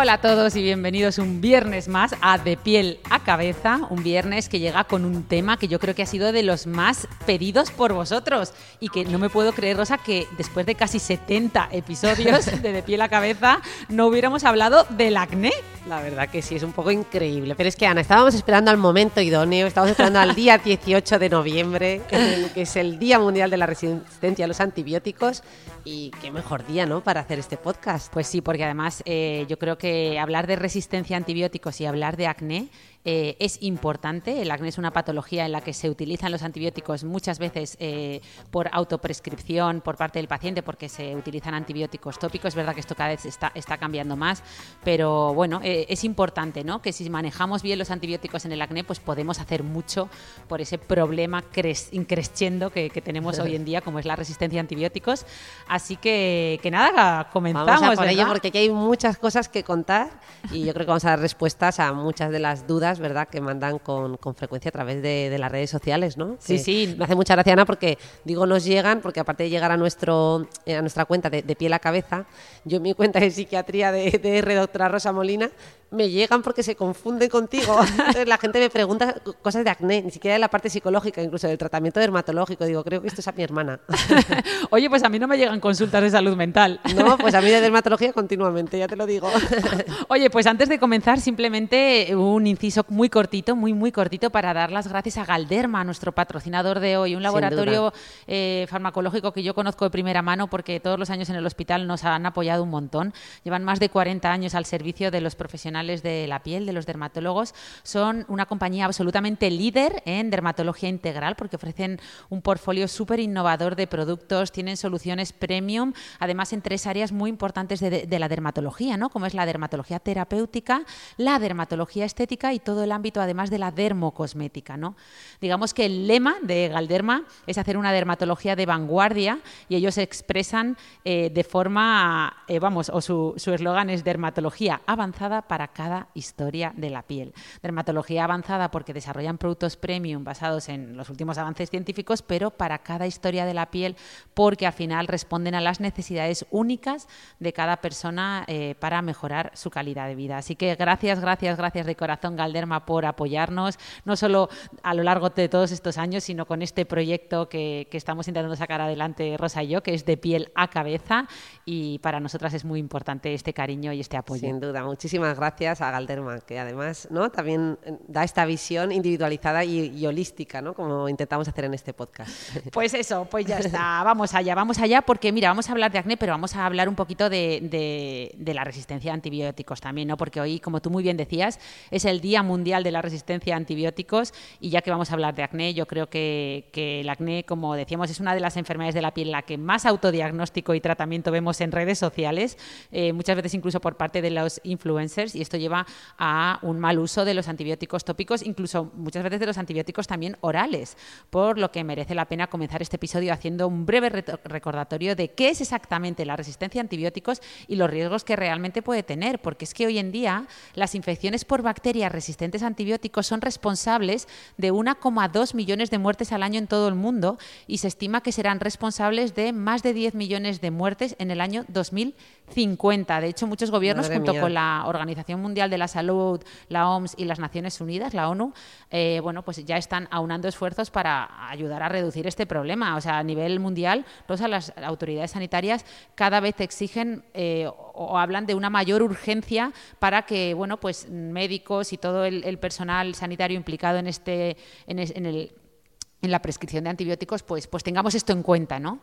Hola a todos y bienvenidos un viernes más a De piel a cabeza, un viernes que llega con un tema que yo creo que ha sido de los más pedidos por vosotros y que no me puedo creer, Rosa, que después de casi 70 episodios de De piel a cabeza no hubiéramos hablado del acné. La verdad que sí, es un poco increíble. Pero es que, Ana, estábamos esperando al momento idóneo, estábamos esperando al día 18 de noviembre, que es el Día Mundial de la Resistencia a los Antibióticos. Y qué mejor día, ¿no?, para hacer este podcast. Pues sí, porque además eh, yo creo que hablar de resistencia a antibióticos y hablar de acné eh, es importante. El acné es una patología en la que se utilizan los antibióticos muchas veces eh, por autoprescripción por parte del paciente porque se utilizan antibióticos tópicos. Es verdad que esto cada vez está, está cambiando más, pero bueno, eh, es importante ¿no? que si manejamos bien los antibióticos en el acné, pues podemos hacer mucho por ese problema increciendo que, que, tenemos hoy en día, como es la resistencia a antibióticos. Así que, que nada, comenzamos. Vamos a por ello porque aquí hay muchas cosas que contar y yo creo que vamos a dar respuestas a muchas de las dudas ¿verdad?, que mandan con, con frecuencia a través de, las redes sociales, ¿no? Sí, sí. Me hace mucha gracia, Ana, porque digo nos llegan, porque aparte de llegar a, nuestro, eh, a nuestra cuenta de, de pie a cabeza, yo en mi cuenta de psiquiatría de, de R, doctora Rosa Molina, me llegan porque se confunden contigo. Entonces la gente me pregunta cosas de acné, ni siquiera de la parte psicológica, incluso del tratamiento dermatológico. Digo, creo que esto es a mi hermana. Oye, pues a mí no me llegan consultas de salud mental. No, pues a mí de dermatología continuamente, ya te lo digo. Oye, pues antes de comenzar, simplemente un inciso muy cortito, muy, muy cortito, para dar las gracias a Galderma, nuestro patrocinador de hoy, un laboratorio eh, farmacológico que yo conozco de primera mano porque todos los años en el hospital nos han apoyado un montón. Llevan más de 40 años al servicio de los profesionales de la piel, de los dermatólogos, son una compañía absolutamente líder en dermatología integral porque ofrecen un portfolio súper innovador de productos, tienen soluciones premium, además en tres áreas muy importantes de, la dermatología, ¿no? como es la dermatología terapéutica, la dermatología estética y todo el ámbito además de la dermocosmética. ¿no? Digamos que el lema de Galderma es hacer una dermatología de vanguardia y ellos expresan eh, de forma, eh, vamos, o su eslogan es dermatología avanzada para cada historia de la piel. Dermatología avanzada porque desarrollan productos premium basados en los últimos avances científicos, pero para cada historia de la piel porque al final responden a las necesidades únicas de cada persona eh, para mejorar su calidad de vida. Así que gracias, gracias, gracias de corazón Galderma por apoyarnos, no solo a lo largo de todos estos años, sino con este proyecto que, que estamos intentando sacar adelante Rosa y yo, que es de piel a cabeza y para nosotras es muy importante este cariño y este apoyo. Sin duda, muchísimas gracias a Galderma, que además ¿no? también eh, da esta visión individualizada y, holística, ¿no? como intentamos hacer en este podcast. Pues eso, pues ya está, vamos allá, vamos allá, porque mira, vamos a hablar de acné, pero vamos a hablar un poquito de, la resistencia a antibióticos también, ¿no? porque hoy, como tú muy bien decías, es el Día Mundial de la Resistencia a Antibióticos y ya que vamos a hablar de acné, yo creo que, que el acné, como decíamos, es una de las enfermedades de la piel la que más autodiagnóstico y tratamiento vemos en redes sociales, eh, muchas veces incluso por parte de los influencers y esto lleva a un mal uso de los antibióticos tópicos, incluso muchas veces de los antibióticos también orales, por lo que merece la pena comenzar este episodio haciendo un breve recordatorio de qué es exactamente la resistencia a antibióticos y los riesgos que realmente puede tener, porque es que hoy en día las infecciones por bacterias resistentes a antibióticos son responsables de 1,2 millones de muertes al año en todo el mundo y se estima que serán responsables de más de 10 millones de muertes en el año 2050. De hecho, muchos gobiernos, junto con la Organización Mundial de la Salud, la OMS y las Naciones Unidas, la ONU, eh, bueno, pues ya están aunando esfuerzos para ayudar a reducir este problema. O sea, a nivel mundial, todas las autoridades sanitarias cada vez exigen eh, o hablan de una mayor urgencia para que, bueno, pues médicos y todo el, personal sanitario implicado en este, en el en la prescripción de antibióticos, pues, pues tengamos esto en cuenta, ¿no?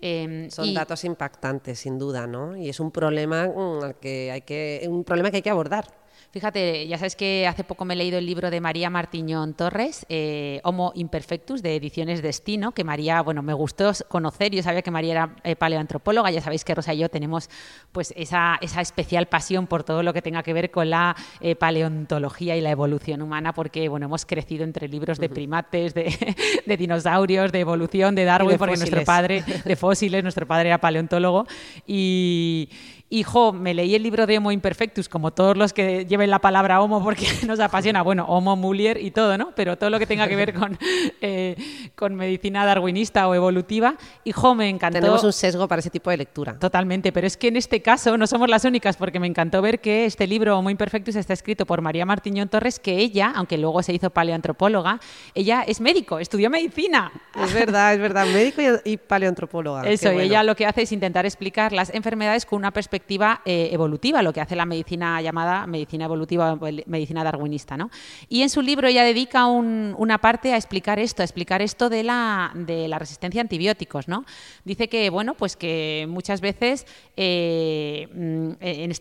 Em, Son datos impactantes, sin duda, ¿no? Y es un problema mm, que hay que, un problema que hay que abordar. Fíjate, ya sabes que hace poco me he leído el libro de María Martiñón Torres, eh, Homo Imperfectus, de Ediciones Destino, que María, bueno, me gustó conocer, yo sabía que María era eh, paleoantropóloga, ya sabéis que Rosa y yo tenemos pues esa, esa especial pasión por todo lo que tenga que ver con la eh, paleontología y la evolución humana, porque, bueno, hemos crecido entre libros de primates, de, de dinosaurios, de evolución, de Darwin, porque nuestro padre, de fósiles, nuestro padre era paleontólogo, y Hijo, me leí el libro de Homo Imperfectus, como todos los que lleven la palabra homo porque nos apasiona, bueno, homo, mulier y todo, ¿no? Pero todo lo que tenga que ver con, eh, con medicina darwinista o evolutiva. Hijo, me encantó. Tenemos un sesgo para ese tipo de lectura. Totalmente, pero es que en este caso no somos las únicas, porque me encantó ver que este libro Homo Imperfectus está escrito por María Martiñón Torres, que ella, aunque luego se hizo paleoantropóloga, ella es médico, estudió medicina. Es verdad, es verdad, médico y, paleoantropóloga. Eso, y ella lo que hace es intentar explicar las enfermedades con una perspectiva eh, evolutiva, lo que hace la medicina llamada medicina evolutiva o medicina darwinista. ¿no? Y en su libro ella dedica una parte a explicar esto, a explicar esto de la, resistencia a antibióticos. ¿no? Dice que, bueno, pues que muchas veces eh, mm, en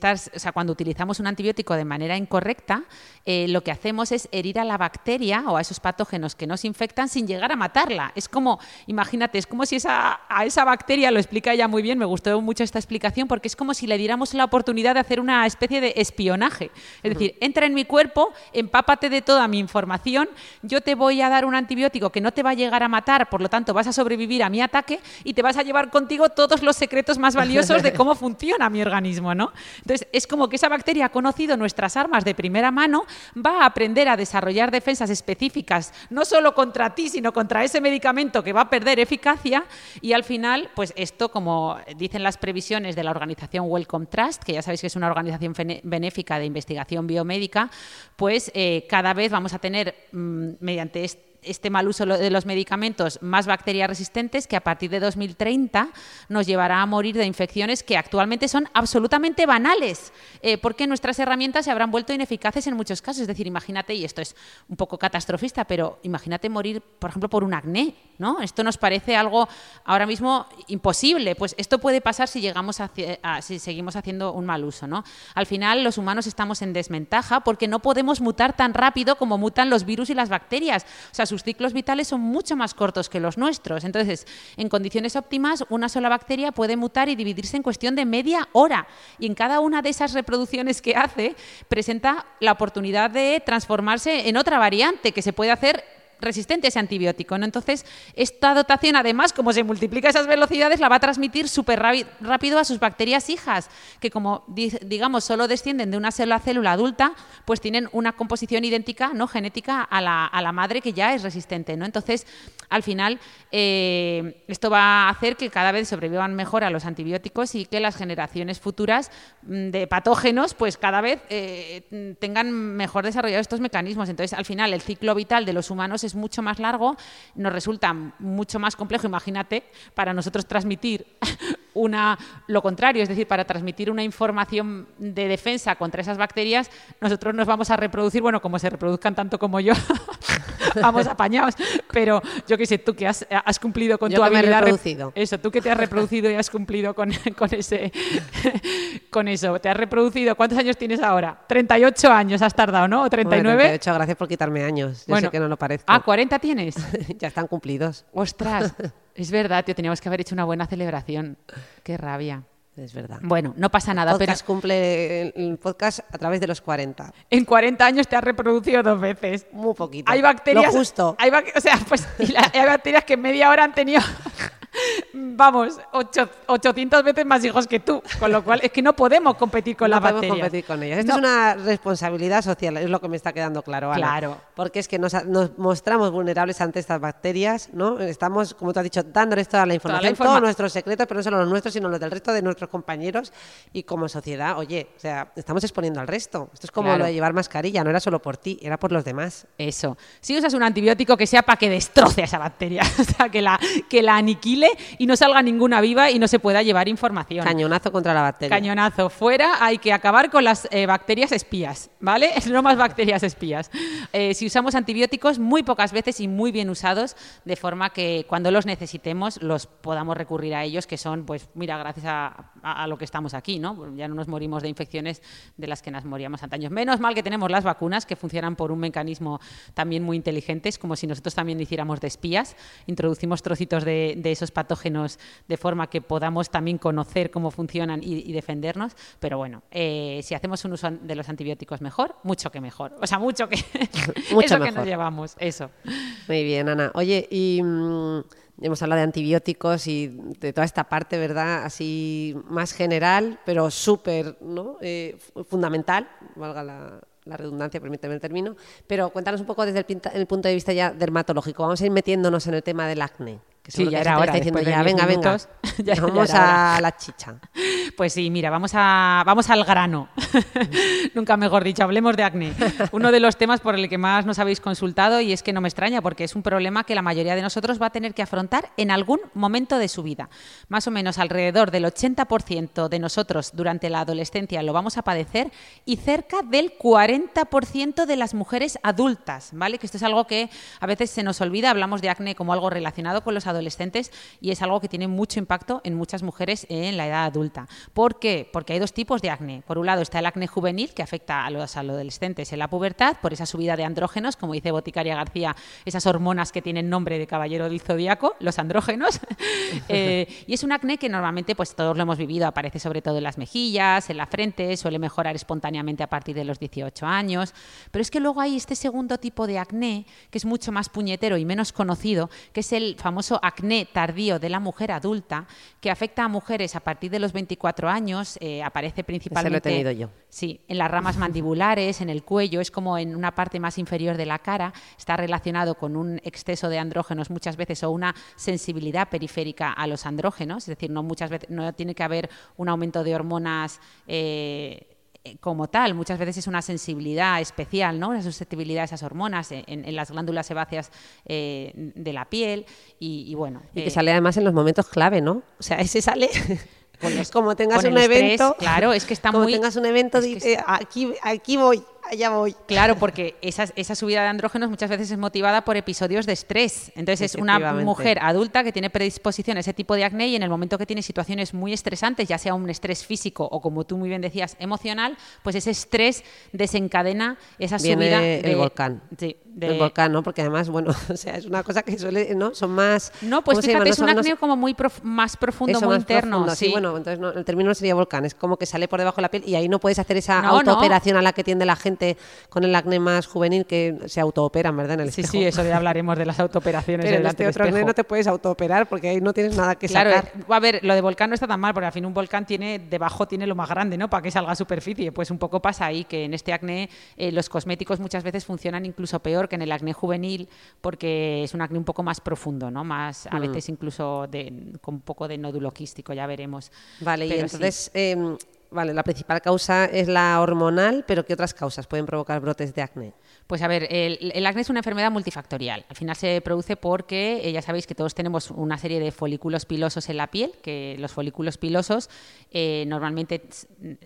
cuando utilizamos un antibiótico de manera incorrecta, eh, lo que hacemos es herir a la bacteria o a esos patógenos que nos infectan sin llegar a matarla. Es como, imagínate, es como si esa, a esa bacteria, lo explica ella muy bien, me gustó mucho esta explicación, porque es como si le diéramos la oportunidad de hacer una especie de espionaje. Es decir, entra en mi cuerpo, empápate de toda mi información, yo te voy a dar un antibiótico que no te va a llegar a matar, por lo tanto vas a sobrevivir a mi ataque y te vas a llevar contigo todos los secretos más valiosos de cómo funciona mi organismo, ¿no? Entonces, es como que esa bacteria ha conocido nuestras armas de primera mano, va a aprender a desarrollar defensas específicas, no solo contra ti, sino contra ese medicamento que va a perder eficacia y al final, pues esto, como dicen las previsiones de la organización Wellcome Trust, que ya sabéis que es una organización benéfica de investigación biomédica, pues eh, cada vez vamos a tener, mm, mediante este este mal uso de los medicamentos más bacterias resistentes que a partir de 2030 nos llevará a morir de infecciones que actualmente son absolutamente banales, eh, porque nuestras herramientas se habrán vuelto ineficaces en muchos casos. Es decir, imagínate, y esto es un poco catastrofista, pero imagínate morir, por ejemplo, por un acné, ¿no? Esto nos parece algo ahora mismo imposible. Pues esto puede pasar si llegamos a, si seguimos haciendo un mal uso, ¿no? Al final, los humanos estamos en desventaja porque no podemos mutar tan rápido como mutan los virus y las bacterias. O sea, sus ciclos vitales son mucho más cortos que los nuestros. Entonces, en condiciones óptimas, una sola bacteria puede mutar y dividirse en cuestión de media hora. Y en cada una de esas reproducciones que hace, presenta la oportunidad de transformarse en otra variante que se puede hacer resistente a ese antibiótico. ¿no? Entonces, esta dotación, además, como se multiplica esas velocidades, la va a transmitir súper rápido a sus bacterias hijas, que como digamos solo descienden de una célula célula adulta, pues tienen una composición idéntica, ¿no? genética, a la, a la madre que ya es resistente. ¿no? Entonces, al final, eh, esto va a hacer que cada vez sobrevivan mejor a los antibióticos y que las generaciones futuras mm, de patógenos, pues cada vez eh, tengan mejor desarrollados estos mecanismos. Entonces, al final, el ciclo vital de los humanos es mucho más largo, nos resulta mucho más complejo, imagínate, para nosotros transmitir una, lo contrario, es decir, para transmitir una información de defensa contra esas bacterias, nosotros nos vamos a reproducir, bueno, como se reproduzcan tanto como yo, vamos apañados, pero yo qué sé, tú que has, cumplido con tu habilidad. reproducido. Eso, tú que te has reproducido y has cumplido con, con, ese, con eso, te has reproducido, ¿cuántos años tienes ahora? 38 años has tardado, ¿no? ¿O 39? Bueno, 38, gracias por quitarme años, yo sé que no lo parezco. Ah, 40 tienes. ya están cumplidos. Ostras. Es verdad, tío, teníamos que haber hecho una buena celebración. Qué rabia. Es verdad. Bueno, no pasa nada. Podcast cumple el podcast a través de los 40. En 40 años te has reproducido dos veces. Muy poquito. Hay bacterias. Lo justo. Hay, o sea, pues hay bacterias que en media hora han tenido vamos, 800 veces más hijos que tú, con lo cual es que no podemos competir con no las podemos competir con ellas. Esto es una responsabilidad social, es lo que me está quedando claro, Claro. Porque es que nos, mostramos vulnerables ante estas bacterias, ¿no? Estamos, como tú has dicho, dándoles toda la información, todos nuestros secretos, pero no solo los nuestros, sino los del resto de nuestros compañeros. Y como sociedad, oye, o sea, estamos exponiendo al resto. Esto es como lo de llevar mascarilla, no era solo por ti, era por los demás. Eso. Si usas un antibiótico que sea para que destroce a esa bacteria, o sea, que la, que la aniquile y no salga ninguna viva y no se pueda llevar información. Cañonazo contra la bacteria. Cañonazo. Fuera hay que acabar con las eh, bacterias espías, ¿vale? No más bacterias espías. Eh, si usamos antibióticos, muy pocas veces y muy bien usados, de forma que cuando los necesitemos los podamos recurrir a ellos, que son, pues, mira, gracias a, lo que estamos aquí, ¿no? Ya no nos morimos de infecciones de las que nos moríamos antaños. Menos mal que tenemos las vacunas que funcionan por un mecanismo también muy inteligente, es como si nosotros también hiciéramos de espías, introducimos trocitos de, esos patógenos de forma que podamos también conocer cómo funcionan y, defendernos, pero bueno, eh, si hacemos un uso de los antibióticos mejor, mucho que mejor, o sea, mucho que, mucho eso que nos llevamos, eso. Muy bien, Ana. Oye, y... Mm, hemos hablado de antibióticos y de toda esta parte, ¿verdad? Así más general, pero súper ¿no? Eh, fundamental, valga la, redundancia, permíteme el término. Pero cuéntanos un poco desde el, punto de vista ya dermatológico. Vamos a ir metiéndonos en el tema del acné sí, ya era hora. Diciendo, ya, venga, venga. vamos a la chicha. Pues sí, mira, vamos, a, vamos al grano. Nunca mejor dicho, hablemos de acné. Uno de los temas por el que más nos habéis consultado y es que no me extraña porque es un problema que la mayoría de nosotros va a tener que afrontar en algún momento de su vida. Más o menos alrededor del 80% de nosotros durante la adolescencia lo vamos a padecer y cerca del 40% de las mujeres adultas, ¿vale? Que esto es algo que a veces se nos olvida, hablamos de acné como algo relacionado con los adolescentes adolescentes y es algo que tiene mucho impacto en muchas mujeres en la edad adulta. ¿Por qué? Porque hay dos tipos de acné. Por un lado está el acné juvenil, que afecta a los adolescentes en la pubertad, por esa subida de andrógenos, como dice Boticaria García, esas hormonas que tienen nombre de caballero del zodiaco, los andrógenos. Eh, y es un acné que normalmente pues todos lo hemos vivido, aparece sobre todo en las mejillas, en la frente, suele mejorar espontáneamente a partir de los 18 años. Pero es que luego hay este segundo tipo de acné, que es mucho más puñetero y menos conocido, que es el famoso acné tardío de la mujer adulta, que afecta a mujeres a partir de los 24 años, eh, aparece principalmente... lo he tenido yo. Sí, en las ramas mandibulares, en el cuello, es como en una parte más inferior de la cara, está relacionado con un exceso de andrógenos muchas veces o una sensibilidad periférica a los andrógenos, es decir, no muchas veces no tiene que haber un aumento de hormonas eh, como tal. Muchas veces es una sensibilidad especial, ¿no? una susceptibilidad a esas hormonas en, las glándulas sebáceas eh, de la piel y, bueno. Y que eh, sale además en los momentos clave, ¿no? O sea, ese sale... como tengas un evento, claro, es que está como muy... tengas un evento, dice, aquí, aquí voy, allá voy. Claro, porque esa, esa, subida de andrógenos muchas veces es motivada por episodios de estrés. Entonces es una mujer adulta que tiene predisposición a ese tipo de acné y en el momento que tiene situaciones muy estresantes, ya sea un estrés físico o como tú muy bien decías, emocional, pues ese estrés desencadena esa subida del volcán. Sí, del volcán, ¿no? Porque además, bueno, o sea, es una cosa que suele, ¿no? Son más... No, pues fíjate, es un acné como muy más profundo, muy interno. sí. bueno, entonces el término no sería volcán, es como que sale por debajo de la piel y ahí no puedes hacer esa autooperación a la que tiende la gente con el acné más juvenil que se autooperan, ¿verdad? En el sí, sí, eso ya hablaremos de las autooperaciones. Pero en este otro acné no te puedes autooperar porque ahí no tienes nada que claro, sacar. Eh, a ver, lo de volcán no está tan mal porque al fin un volcán tiene, debajo tiene lo más grande, ¿no? Para que salga a superficie. Pues un poco pasa ahí que en este acné eh, los cosméticos muchas veces funcionan incluso peor que en el acné juvenil porque es un acné un poco más profundo, ¿no? Más, a mm. veces incluso de, con un poco de nódulo quístico, ya veremos. Vale, y entonces... Em, Vale, la principal causa es la hormonal, pero ¿qué otras causas pueden provocar brotes de acné? Pues a ver, el, acné es una enfermedad multifactorial. Al final se produce porque eh, ya sabéis que todos tenemos una serie de folículos pilosos en la piel, que los folículos pilosos eh, normalmente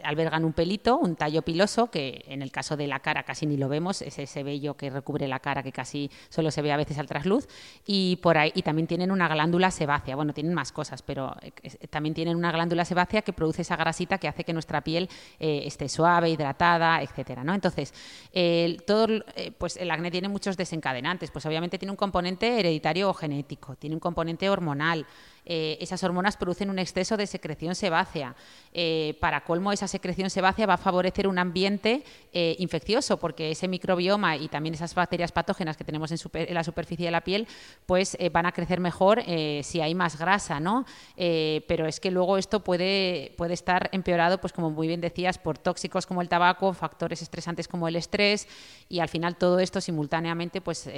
albergan un pelito, un tallo piloso, que en el caso de la cara casi ni lo vemos, es ese vello que recubre la cara que casi solo se ve a veces al trasluz, y por ahí y también tienen una glándula sebácea. Bueno, tienen más cosas, pero eh, también tienen una glándula sebácea que produce esa grasita que hace que nuestra piel esté suave, hidratada, etcétera. ¿no? Entonces, todo eh, pues el acné tiene muchos desencadenantes. Pues obviamente tiene un componente hereditario o genético, tiene un componente hormonal, eh, esas hormonas producen un exceso de secreción sebácea. Eh, para colmo, esa secreción sebácea va a favorecer un ambiente eh, infeccioso, porque ese microbioma y también esas bacterias patógenas que tenemos en, la superficie de la piel, pues van a crecer mejor si hay más grasa, ¿no? pero es que luego esto puede, puede estar empeorado pues como muy bien decías, por tóxicos como el tabaco, factores estresantes como el estrés y al final todo esto simultáneamente pues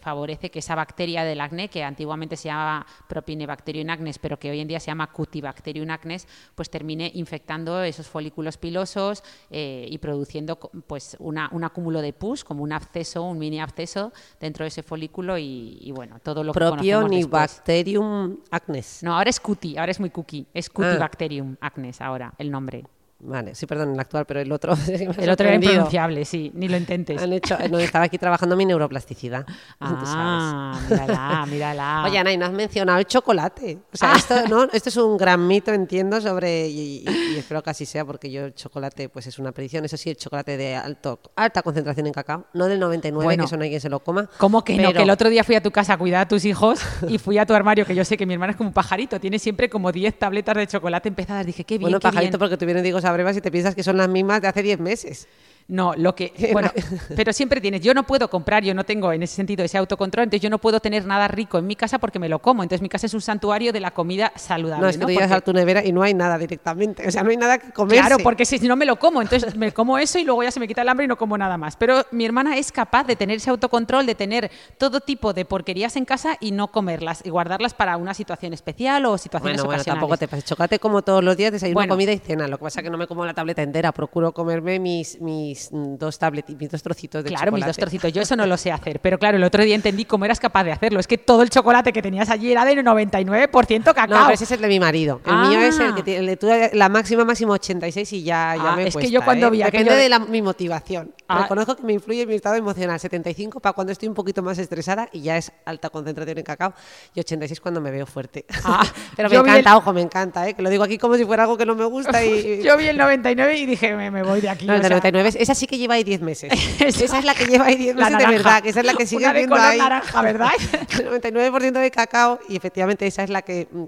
favorece que esa bacteria del acné, que antiguamente se llamaba Propinebacterium acnes, pero que hoy en día se llama Cutibacterium acnes, pues termine infectando esos folículos pilosos eh, y produciendo pues una, un acúmulo de pus, como un absceso, un mini absceso dentro de ese folículo y, bueno, todo lo Propio que Bacterium acnes. No, ahora es cuti, ahora es muy cookie, es Cutibacterium ah. acnes ahora el nombre. Vale, sí, perdón, el actual, pero el otro. el otro era impronunciable, sí, ni lo intentes. Han hecho, no, estaba aquí trabajando mi neuroplasticidad. Ah, mírala, mírala. Oye, Ana, y no has mencionado el chocolate. O sea, ah. esto, ¿no? esto es un gran mito, entiendo, sobre. Y, espero que así sea, porque yo el chocolate, pues es una predicción. Eso sí, el chocolate de alto, alta concentración en cacao, no del 99, que eso no hay quien se lo coma. ¿Cómo que no? Que el otro día fui a tu casa a cuidar a tus hijos y fui a tu armario, que yo sé que mi hermana es como un pajarito, tiene siempre como 10 tabletas de chocolate empezadas. Dije, qué bien. Bueno, qué pajarito, porque tú vienes, digo, a brevas y te piensas que son las mismas de hace 10 meses. No, lo que. Bueno, pero siempre tienes. Yo no puedo comprar, yo no tengo en ese sentido ese autocontrol, entonces yo no puedo tener nada rico en mi casa porque me lo como. Entonces mi casa es un santuario de la comida saludable. No, es que tú llegas a tu nevera y no hay nada directamente. O sea, no hay nada que comer. Claro, porque si no me lo como, entonces me como eso y luego ya se me quita el hambre y no como nada más. Pero mi hermana es capaz de tener ese autocontrol, de tener todo tipo de porquerías en casa y no comerlas y guardarlas para una situación especial o situaciones bueno, bueno, tampoco te pases. Chocolate como todos los días, desayuno, comida y cena. Lo que pasa que no me como la tableta entera. Procuro comerme mis, mis dos tabletas mis dos trocitos de claro, mis dos trocitos. Yo eso no lo sé hacer. Pero claro, el otro día entendí cómo eras capaz de hacerlo. Es que todo el chocolate que tenías allí era de 99% cacao. No, ese es el de mi marido. El mío es el que ah. tiene la máxima máximo 86 y ya, ya ah, me Es que yo cuando ¿eh? vi Depende de mi motivación. Ah. Reconozco que me influye mi estado emocional. 75 para cuando estoy un poquito más estresada y ya es alta concentración en cacao. Y 86 cuando me veo fuerte. Pero me encanta, ojo, me encanta, ¿eh? que lo digo aquí como si fuera algo que no me gusta. Y... yo vi el 99 y dije, me, voy de aquí. No, el 99, esa sí que lleva ahí 10 meses. esa es la que lleva ahí 10 meses de verdad, que esa es la que sigue viendo ahí. naranja, ¿verdad? el 99% de cacao y efectivamente esa es la que mm,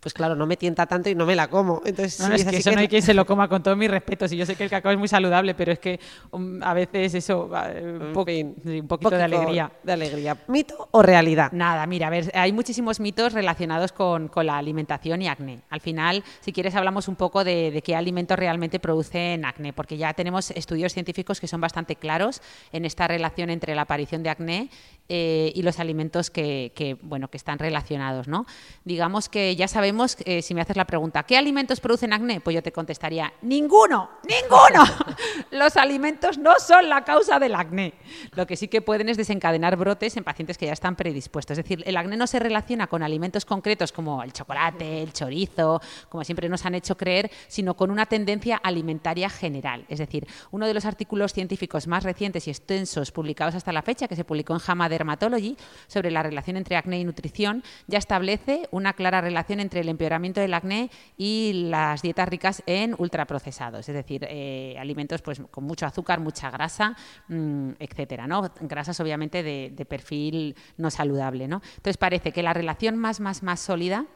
pues claro, no me tienta tanto y no me la como. Entonces, no, es, que eso no hay quien se lo coma con todo mi respeto. Si yo sé que el cacao es muy saludable, pero es que um, a veces eso, un, poquito, de alegría. De alegría. ¿Mito o realidad? Nada, mira, a ver, hay muchísimos mitos relacionados con, la alimentación y acné. Al final, si quieres, hablamos un poco de, qué alimentos realmente producen acné, porque ya tenemos estudios científicos que son bastante claros en esta relación entre la aparición de acné eh, y los alimentos que, bueno, que están relacionados. ¿no? Digamos que ya sabemos eh, si me haces la pregunta, ¿qué alimentos producen acné? Pues yo te contestaría, ninguno, ninguno. Los alimentos no son la causa del acné. Lo que sí que pueden es desencadenar brotes en pacientes que ya están predispuestos. Es decir, el acné no se relaciona con alimentos concretos como el chocolate, el chorizo, como siempre nos han hecho creer, sino con una tendencia alimentaria general. Es decir, uno de los artículos científicos más recientes y extensos publicados hasta la fecha, que se publicó en JAMA Dermatology, sobre la relación entre acné y nutrición, ya establece una clara relación entre el empeoramiento del acné y las dietas ricas en ultraprocesados, es decir, eh, alimentos pues, con mucho azúcar, mucha grasa, mm, etcétera, ¿no? Grasas obviamente de, de, perfil no saludable, ¿no? Entonces parece que la relación más, más, más sólida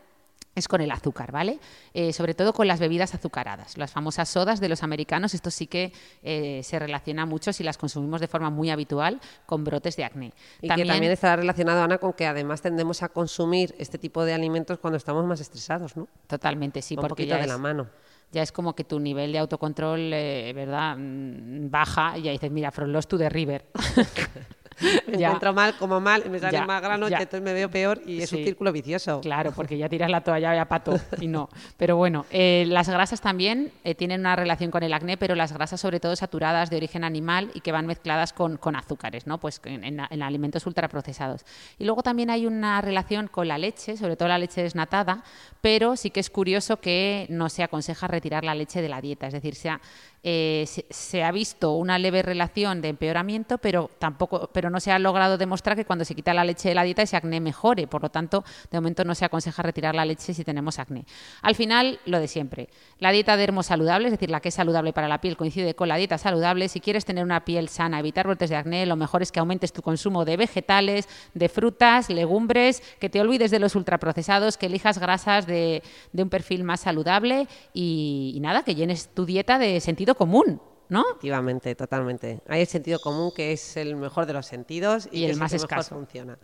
es con el azúcar, ¿vale? Eh, sobre todo con las bebidas azucaradas. Las famosas sodas de los americanos, esto sí que eh, se relaciona mucho si las consumimos de forma muy habitual con brotes de acné. Y también, que también estará relacionado, Ana, con que además tendemos a consumir este tipo de alimentos cuando estamos más estresados, ¿no? Totalmente, sí. Un poquito de la mano ya es como que tu nivel de autocontrol, eh, ¿verdad?, mm, baja y ya dices, mira, from lost to the river. me encuentro mal, como mal, me sale más grano, y entonces me veo peor y es un círculo vicioso. Claro, porque ya tiras la toalla ya pato y no. Pero bueno, eh, las grasas también eh, tienen una relación con el acné, pero las grasas sobre todo saturadas de origen animal y que van mezcladas con, con azúcares, ¿no? Pues en, en, alimentos ultraprocesados. Y luego también hay una relación con la leche, sobre todo la leche desnatada, pero sí que es curioso que no se aconseja retirar la leche de la dieta, es decir, sea eh, se, ha visto una leve relación de empeoramiento, pero tampoco, pero no se ha logrado demostrar que cuando se quita la leche de la dieta ese acné mejore. Por lo tanto, de momento no se aconseja retirar la leche si tenemos acné. Al final, lo de siempre. La dieta saludable, es decir, la que es saludable para la piel, coincide con la dieta saludable. Si quieres tener una piel sana, evitar brotes de acné, lo mejor es que aumentes tu consumo de vegetales, de frutas, legumbres, que te olvides de los ultraprocesados, que elijas grasas de, un perfil más saludable y, y nada, que llenes tu dieta de sentido común, ¿no? Efectivamente, totalmente. Hay el sentido común que es el mejor de los sentidos y, el más escaso funciona.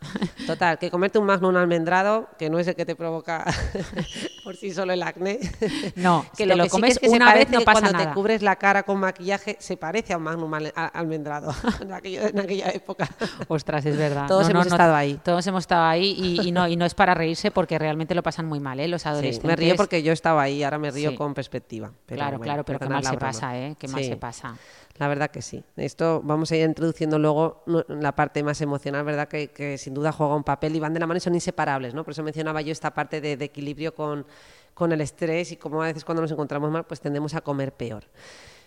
Total, que comerte un magnum almendrado, que no es el que te provoca por sí solo el acné. No, que lo, comes una vez no pasa cuando te cubres la cara con maquillaje se parece a un magnum almendrado en, aquella época. Ostras, es verdad. Todos hemos estado ahí. Todos hemos estado ahí y, no, y no es para reírse porque realmente lo pasan muy mal, ¿eh? Los adolescentes. me río porque yo estaba ahí, ahora me río con perspectiva. claro, claro, pero qué mal se pasa, ¿eh? Qué mal se pasa. La verdad que sí. Esto vamos a ir introduciendo luego la parte más emocional, ¿verdad? Que, sin duda juega un papel y van de la mano y son inseparables, ¿no? Por eso mencionaba yo esta parte de, equilibrio con, con, el estrés y como a veces cuando nos encontramos mal, pues tendemos a comer peor.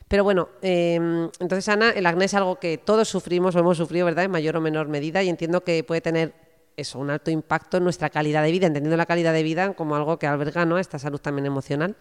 Pero bueno, em, entonces Ana, el acné es algo que todos sufrimos o hemos sufrido, ¿verdad? En mayor o menor medida y entiendo que puede tener eso, un alto impacto en nuestra calidad de vida, entendiendo la calidad de vida como algo que alberga ¿no? esta salud también emocional.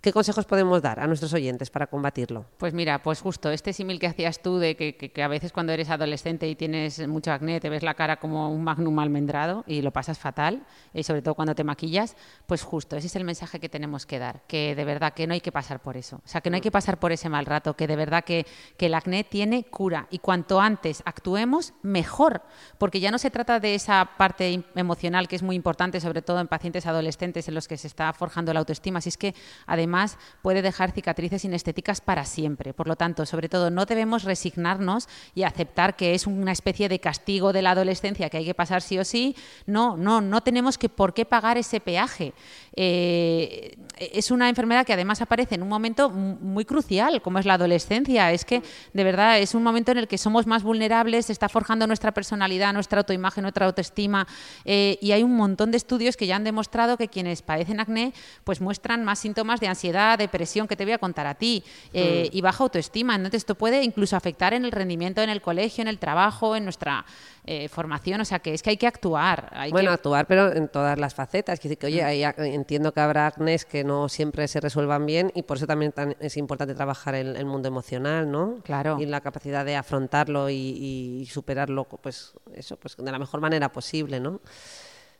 ¿Qué consejos podemos dar a nuestros oyentes para combatirlo? Pues mira, pues justo este símil que hacías tú de que, a veces cuando eres adolescente y tienes mucho acné te ves la cara como un magnum almendrado y lo pasas fatal, y sobre todo cuando te maquillas, pues justo ese es el mensaje que tenemos que dar, que de verdad que no hay que pasar por eso, o sea, que no hay que pasar por ese mal rato, que de verdad que, que el acné tiene cura y cuanto antes actuemos, mejor, porque ya no se trata de esa parte emocional que es muy importante, sobre todo en pacientes adolescentes en los que se está forjando la autoestima, si es que además además puede dejar cicatrices inestéticas para siempre. Por lo tanto, sobre todo, no debemos resignarnos y aceptar que es una especie de castigo de la adolescencia que hay que pasar sí o sí. No, no, no tenemos que por qué pagar ese peaje. Eh, es una enfermedad que además aparece en un momento muy crucial, como es la adolescencia. Es que, de verdad, es un momento en el que somos más vulnerables, se está forjando nuestra personalidad, nuestra autoimagen, nuestra autoestima. Eh, y hay un montón de estudios que ya han demostrado que quienes padecen acné pues muestran más síntomas de ansiedad ansiedad, depresión, que te voy a contar a ti, eh, mm. y baja autoestima. Entonces, esto puede incluso afectar en el rendimiento en el colegio, en el trabajo, en nuestra eh, formación. O sea, que es que hay que actuar. Hay bueno, que... actuar, pero en todas las facetas. que oye, mm. entiendo que habrá acnés que no siempre se resuelvan bien y por eso también es importante trabajar el, el, mundo emocional, ¿no? Claro. Y la capacidad de afrontarlo y, y superarlo, pues eso, pues de la mejor manera posible, ¿no?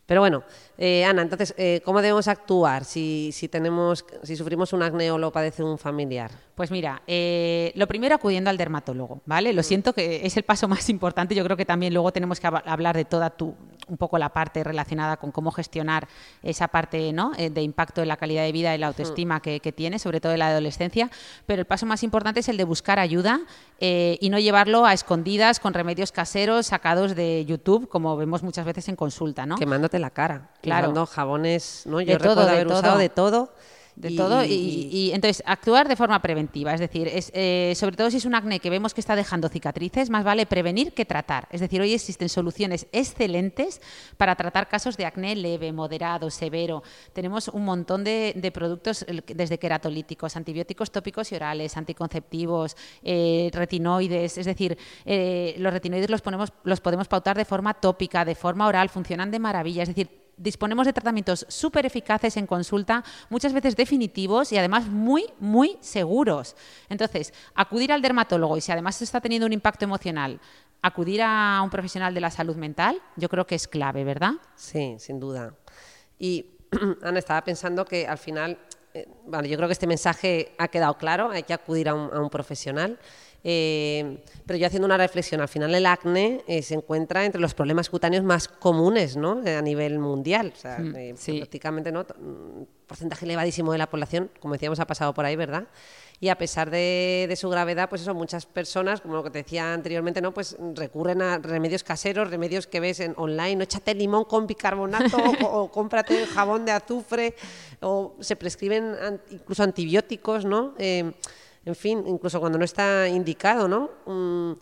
Pero bueno, eh, Ana, entonces, eh, ¿cómo debemos actuar si, si, tenemos, si sufrimos un acné o lo padece un familiar? Pues mira, eh, lo primero acudiendo al dermatólogo, ¿vale? Lo mm. siento que es el paso más importante. Yo creo que también luego tenemos que hablar de toda tu, un poco la parte relacionada con cómo gestionar esa parte ¿no? de impacto en la calidad de vida y la autoestima mm. que, que, tiene, sobre todo en la adolescencia. Pero el paso más importante es el de buscar ayuda y no llevarlo a escondidas con remedios caseros sacados de YouTube, como vemos muchas veces en consulta, ¿no? La cara. Claro. jabones, ¿no? Yo de todo, de haber todo. usado de todo de todo y, entonces actuar de forma preventiva, es decir, es, eh, sobre todo si es un acné que vemos que está dejando cicatrices, más vale prevenir que tratar. Es decir, hoy existen soluciones excelentes para tratar casos de acné leve, moderado, severo. Tenemos un montón de, productos desde queratolíticos, antibióticos tópicos y orales, anticonceptivos, eh, retinoides, es decir, eh, los retinoides los, ponemos, los podemos pautar de forma tópica, de forma oral, funcionan de maravilla, es decir, disponemos de tratamientos súper eficaces en consulta, muchas veces definitivos y además muy, muy seguros. Entonces, acudir al dermatólogo y si además está teniendo un impacto emocional, acudir a un profesional de la salud mental, yo creo que es clave, ¿verdad? Sí, sin duda. Y Ana, estaba pensando que al final, eh, yo creo que este mensaje ha quedado claro, hay que acudir a un profesional. Eh, pero yo haciendo una reflexión, al final el acné eh, se encuentra entre los problemas cutáneos más comunes ¿no? a nivel mundial. O sea, mm, eh, prácticamente ¿no? un porcentaje elevadísimo de la población, como decíamos, ha pasado por ahí, ¿verdad? Y a pesar de, su gravedad, pues eso, muchas personas, como lo que te decía anteriormente, ¿no? Pues recurren a remedios caseros, remedios que ves en online, no échate limón con bicarbonato o, cómprate jabón de azufre, o se prescriben incluso antibióticos, ¿no? En fin, incluso cuando no está indicado, ¿no? Mm,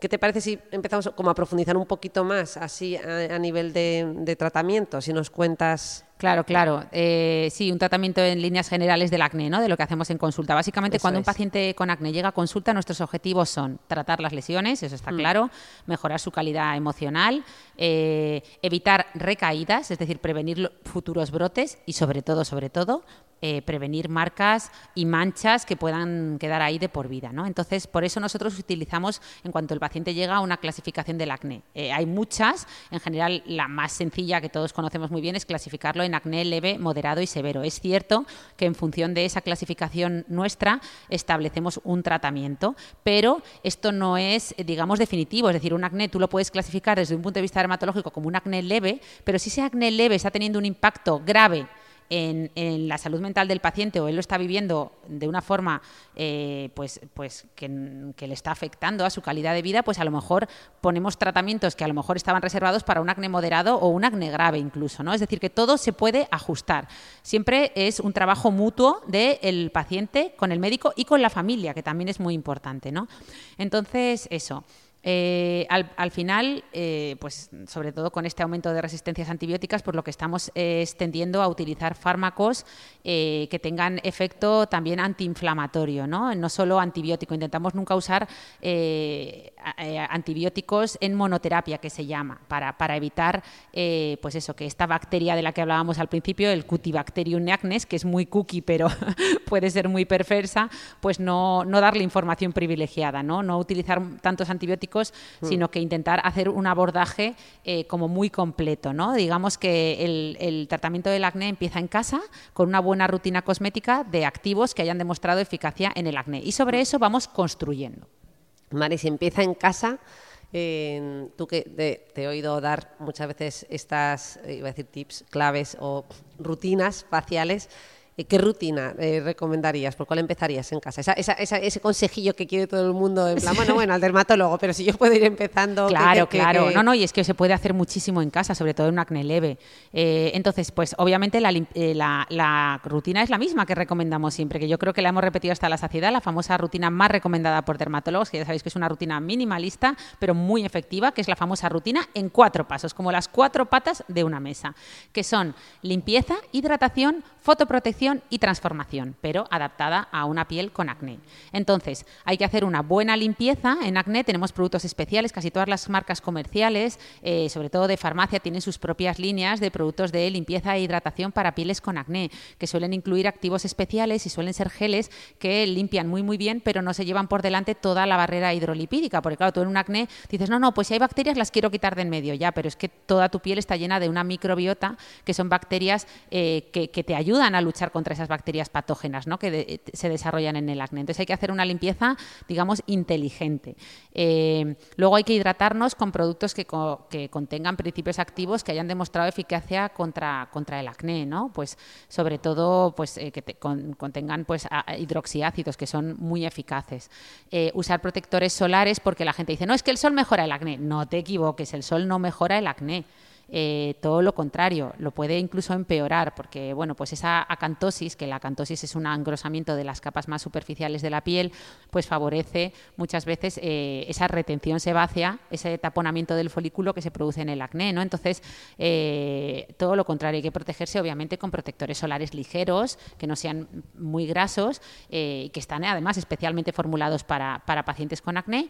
¿Qué te parece si empezamos como a profundizar un poquito más así a, nivel de, de, tratamiento? Si nos cuentas Claro, claro. Eh, sí, un tratamiento en líneas generales del acné, ¿no? De lo que hacemos en consulta. Básicamente, cuando un paciente con acné llega a consulta, nuestros objetivos son tratar las lesiones, eso está mm. claro, mejorar su calidad emocional, eh, evitar recaídas, es decir, prevenir futuros brotes y, sobre todo, sobre todo, eh, prevenir marcas y manchas que puedan quedar ahí de por vida, ¿no? Entonces, por eso nosotros utilizamos, en cuanto el paciente llega, una clasificación del acné. hay muchas, en general, la más sencilla que todos conocemos muy bien es clasificarlo en acné leve, moderado y severo. Es cierto que en función de esa clasificación nuestra establecemos un tratamiento, pero esto no es, digamos, definitivo. Es decir, un acné tú lo puedes clasificar desde un punto de vista dermatológico como un acné leve, pero si ese acné leve está teniendo un impacto grave en, la salud mental del paciente o él lo está viviendo de una forma eh, pues, pues que, le está afectando a su calidad de vida, pues a lo mejor ponemos tratamientos que a lo mejor estaban reservados para un acné moderado o un acné grave incluso, ¿no? Es decir, que todo se puede ajustar. Siempre es un trabajo mutuo del paciente con el médico y con la familia, que también es muy importante, ¿no? Entonces, eso. Eh, al, final, eh, pues sobre todo con este aumento de resistencias antibióticas, por lo que estamos eh, extendiendo a utilizar fármacos que tengan efecto también antiinflamatorio, ¿no? no solo antibiótico. Intentamos nunca usar antibióticos en monoterapia, que se llama, para, para evitar pues eso, que esta bacteria de la que hablábamos al principio, el Cutibacterium neacnes, que es muy cookie, pero puede ser muy perversa, pues no, no darle información privilegiada, ¿no? no utilizar tantos antibióticos Mm. sino que intentar hacer un abordaje eh, como muy completo. ¿no? Digamos que el, tratamiento del acné empieza en casa con una buena rutina cosmética de activos que hayan demostrado eficacia en el acné. Y sobre eso vamos construyendo. Mari, si empieza en casa, tú que te, he oído dar muchas veces estas, eh, iba a decir tips, claves o rutinas faciales, ¿Qué rutina eh, recomendarías? ¿Por cuál empezarías en casa? ese consejillo que quiere todo el mundo, en plan, bueno, bueno, al dermatólogo, pero si yo puedo ir empezando... Claro, claro. No, no, y es que se puede hacer muchísimo en casa, sobre todo en un acné leve. Eh, entonces, pues obviamente eh, la, rutina es la misma que recomendamos siempre, que yo creo que la hemos repetido hasta la saciedad, la famosa rutina más recomendada por dermatólogos, que ya sabéis que es una rutina minimalista, pero muy efectiva, que es la famosa rutina en cuatro pasos, como las cuatro patas de una mesa, que son limpieza, hidratación, fotoprotección y transformación, pero adaptada a una piel con acné. Entonces, hay que hacer una buena limpieza. En acné tenemos productos especiales, casi todas las marcas comerciales, eh, sobre todo de farmacia, tienen sus propias líneas de productos de limpieza e hidratación para pieles con acné, que suelen incluir activos especiales y suelen ser geles que limpian muy muy bien, pero no se llevan por delante toda la barrera hidrolipídica, porque claro, tú en un acné dices, no, no, pues si hay bacterias las quiero quitar de en medio, ya, pero es que toda tu piel está llena de una microbiota, que son bacterias eh, que, que te ayudan a luchar contra esas bacterias patógenas ¿no? que se desarrollan en el acné. Entonces hay que hacer una limpieza, digamos, inteligente. Eh, luego hay que hidratarnos con productos que, contengan principios activos que hayan demostrado eficacia contra, contra el acné, ¿no? Pues sobre todo pues, eh, que contengan pues, hidroxiácidos que son muy eficaces. Eh, usar protectores solares porque la gente dice, no, es que el sol mejora el acné. No te equivoques, el sol no mejora el acné. Eh, todo lo contrario, lo puede incluso empeorar, porque bueno, pues esa acantosis, que la acantosis es un engrosamiento de las capas más superficiales de la piel, pues favorece muchas veces eh, esa retención sebácea, ese taponamiento del folículo que se produce en el acné, ¿no? Entonces, eh, todo lo contrario, hay que protegerse obviamente con protectores solares ligeros, que no sean muy grasos, y que están además especialmente formulados para, para pacientes con acné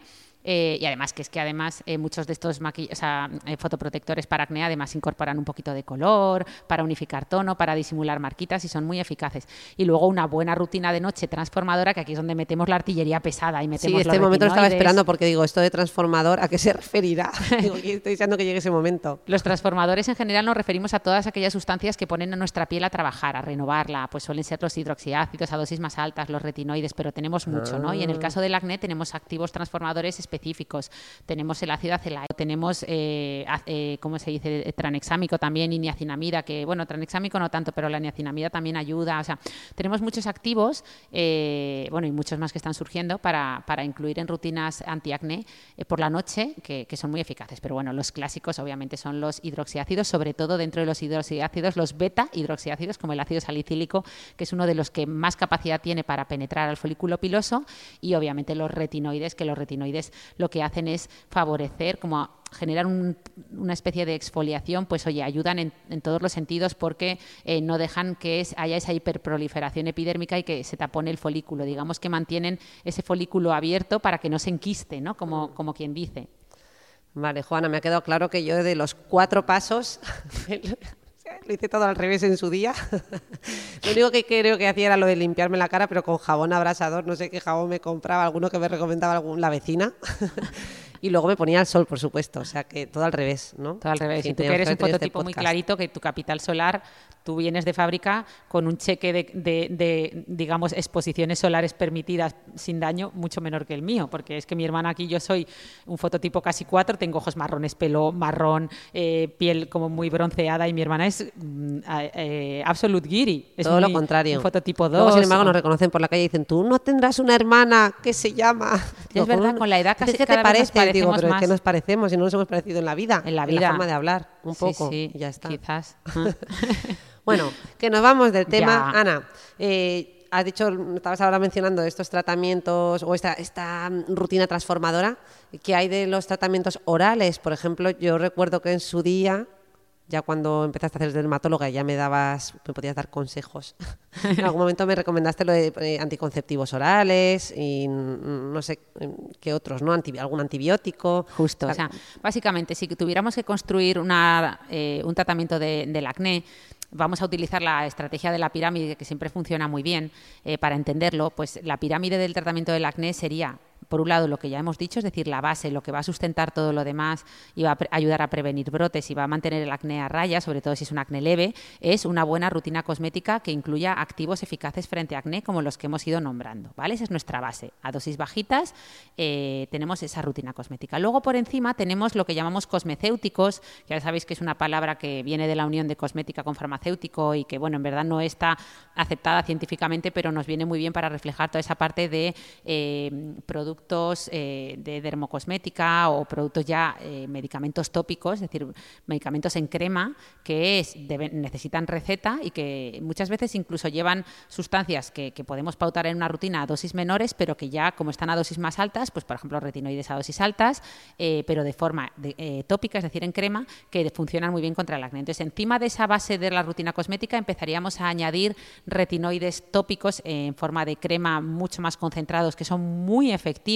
eh, y además que es que además eh, muchos de estos eh, fotoprotectores para acné además incorporan un poquito de color, para unificar tono, para disimular marquitas y son muy eficaces. Y luego una buena rutina de noche transformadora, que aquí es donde metemos la artillería pesada y metemos Sí, este momento lo estaba esperando porque digo, esto de transformador, ¿a qué se referirá? digo, estoy deseando que llegue ese momento. Los transformadores en general nos referimos a todas aquellas sustancias que ponen a nuestra piel a trabajar, a renovarla, pues suelen ser los hidroxiácidos a dosis más altas, los retinoides, pero tenemos mucho, ¿no? Y en el ah. caso del acné tenemos activos transformadores específicos específicos. Tenemos el ácido acelaico, tenemos, eh, eh, ¿cómo se dice?, tranexámico también y niacinamida, que, bueno, tranexámico no tanto, pero la niacinamida también ayuda. O sea, tenemos muchos activos, eh, bueno, y muchos más que están surgiendo para, para incluir en rutinas antiacné eh, por la noche, que, que, son muy eficaces. Pero bueno, los clásicos obviamente son los hidroxiácidos, sobre todo dentro de los hidroxiácidos, los beta hidroxiácidos, como el ácido salicílico, que es uno de los que más capacidad tiene para penetrar al folículo piloso, y obviamente los retinoides, que los retinoides lo que hacen es favorecer, como generar una especie de exfoliación, pues oye, ayudan en, todos los sentidos porque eh, no dejan que haya esa hiperproliferación epidérmica y que se tapone el folículo. Digamos que mantienen ese folículo abierto para que no se enquiste, ¿no? Como, como quien dice. Vale, Juana, me ha quedado claro que yo de los cuatro pasos lo hice todo al revés en su día. lo único que creo que hacía era lo de limpiarme la cara, pero con jabón abrasador. No sé qué jabón me compraba, alguno que me recomendaba la vecina. Y luego me ponía al sol, por supuesto, o sea que todo al revés, ¿no? Todo al revés. y tú que eres un fototipo muy clarito, que tu capital solar, tú vienes de fábrica con un cheque de, digamos, exposiciones solares permitidas sin daño mucho menor que el mío, porque es que mi hermana aquí, yo soy un fototipo casi cuatro, tengo ojos marrones, pelo marrón, eh, piel como muy bronceada y mi hermana es mm, eh, absolute giri. Es todo lo contrario. Un fototipo 2. sin embargo, nos reconocen por la calle y dicen, tú no tendrás una hermana que se llama... Es verdad, con la edad casi ¿Qué te parece? Digo, pero es que nos parecemos y no nos hemos parecido en la vida. En la vida. En la forma de hablar, un poco. Sí, ya está. Quizás. bueno, que nos vamos del tema. Ana, eh, has dicho, estabas ahora mencionando estos tratamientos o esta, esta rutina transformadora. ¿Qué hay de los tratamientos orales? Por ejemplo, yo recuerdo que en su día ya cuando empezaste a hacer dermatóloga ya me dabas, me podías dar consejos. en algún momento me recomendaste lo de eh, anticonceptivos orales y no sé qué otros, ¿no? algún antibiótico. Justo, o sea, básicamente si tuviéramos que construir una, eh, un tratamiento del acné, vamos a utilizar la estrategia de la pirámide, que siempre funciona muy bien eh, para entenderlo, pues la pirámide del tratamiento del acné sería por un lado, lo que ya hemos dicho, es decir, la base, lo que va a sustentar todo lo demás y va a ayudar a prevenir brotes y va a mantener el acné a raya, sobre todo si es un acné leve, es una buena rutina cosmética que incluya activos eficaces frente a acné como los que hemos ido nombrando. ¿vale? Esa es nuestra base. A dosis bajitas eh, tenemos esa rutina cosmética. Luego, por encima, tenemos lo que llamamos cosmecéuticos, que ya sabéis que es una palabra que viene de la unión de cosmética con farmacéutico y que, bueno, en verdad no está aceptada científicamente, pero nos viene muy bien para reflejar toda esa parte de eh, productos productos eh, de dermocosmética o productos ya eh, medicamentos tópicos, es decir, medicamentos en crema que necesitan receta y que muchas veces incluso llevan sustancias que, podemos pautar en una rutina a dosis menores, pero que ya como están a dosis más altas, pues por ejemplo retinoides a dosis altas, eh, pero de forma tópica, es decir, en crema, que funcionan muy bien contra el acné. Entonces, encima de esa base de la rutina cosmética empezaríamos a añadir retinoides tópicos en forma de crema mucho más concentrados, que son muy efectivos